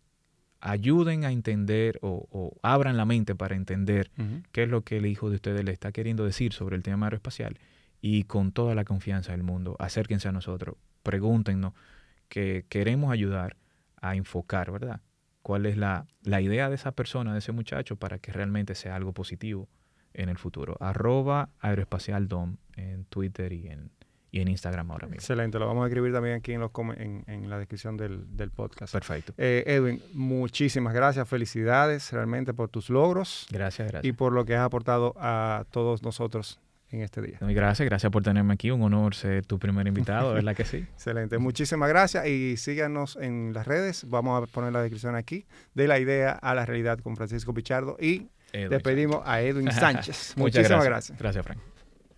ayuden a entender o, o abran la mente para entender qué es lo que el hijo de ustedes le está queriendo decir sobre el tema aeroespacial y con toda la confianza del mundo, acérquense a nosotros, pregúntenos, que queremos ayudar a enfocar, ¿verdad? ¿Cuál es la, la idea de esa persona, de ese muchacho, para que realmente sea algo positivo en el futuro? Arroba aeroespacialdom en Twitter y en, y en Instagram ahora mismo. Excelente, lo vamos a escribir también aquí en, los come- en, en la descripción del, del podcast. Perfecto. Eh, Edwin, muchísimas gracias, felicidades realmente por tus logros Gracias, y gracias. por lo que has aportado a todos nosotros en este día. Muy Gracias, gracias por tenerme aquí. Un honor ser tu primer invitado, ¿verdad que sí? Excelente, muchísimas gracias y síganos en las redes. Vamos a poner la descripción aquí de la idea a la realidad con Francisco Pichardo y Edwin. despedimos a Edwin Sánchez. Muchísimas gracias. gracias. Gracias, Frank.